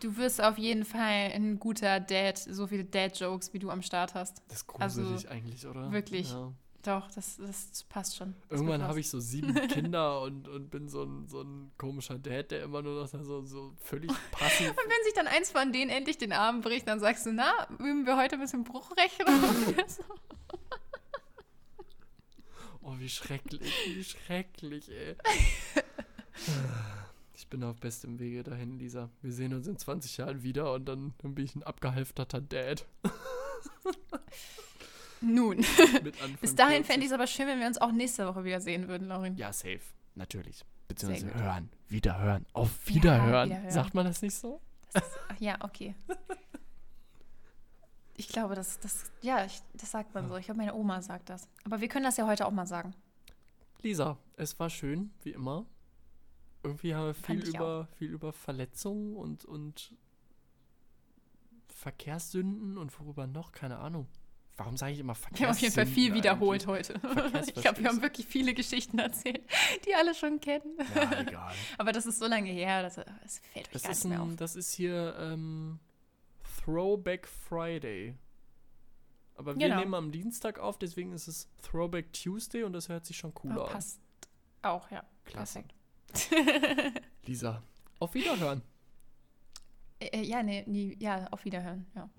du wirst auf jeden Fall ein guter Dad, so viele Dad-Jokes, wie du am Start hast. Das ist Also, gruselig eigentlich, oder? wirklich. Ja. Doch, das, das passt schon. Das Irgendwann habe ich so sieben Kinder und, und bin so ein, so ein komischer Dad, der immer nur noch so, so völlig passiv. Und wenn sich dann eins von denen endlich den Arm bricht, dann sagst du, na, üben wir heute ein bisschen Bruchrechnung? Oh, wie schrecklich, wie schrecklich, ey. Ich bin auf bestem Wege dahin, Lisa. Wir sehen uns in 20 Jahren wieder und dann, dann bin ich ein abgehalfterter Dad. Nun, bis dahin 40. fände ich es aber schön, wenn wir uns auch nächste Woche wieder sehen würden, Laurin. Ja, safe. Natürlich. Beziehungsweise hören. Wiederhören. Auf Wiederhören. wiederhören. Sagt man das nicht so? Das ist, ja, okay. Ich glaube, das, das, ja, ich, das sagt man so. Ich glaube, meine Oma sagt das. Aber wir können das ja heute auch mal sagen. Lisa, es war schön, wie immer. Irgendwie haben wir viel über, viel über Verletzungen und, und Verkehrssünden und worüber noch, keine Ahnung. Warum sage ich immer Wir haben auf jeden Fall viel wiederholt heute. Ich glaube, wir haben wirklich viele Geschichten erzählt, die alle schon kennen. Ja, egal. Aber das ist so lange her, das, das fällt euch Das gar ist, nicht mehr auf. ein, das ist hier ähm, Throwback Friday. Aber wir Genau. nehmen am Dienstag auf, deswegen ist es Throwback Tuesday und das hört sich schon cooler Oh, an. passt auch, ja. Klasse. Perfekt. Lisa, auf Wiederhören. Äh, äh, ja, nee, nie, ja, auf Wiederhören, ja.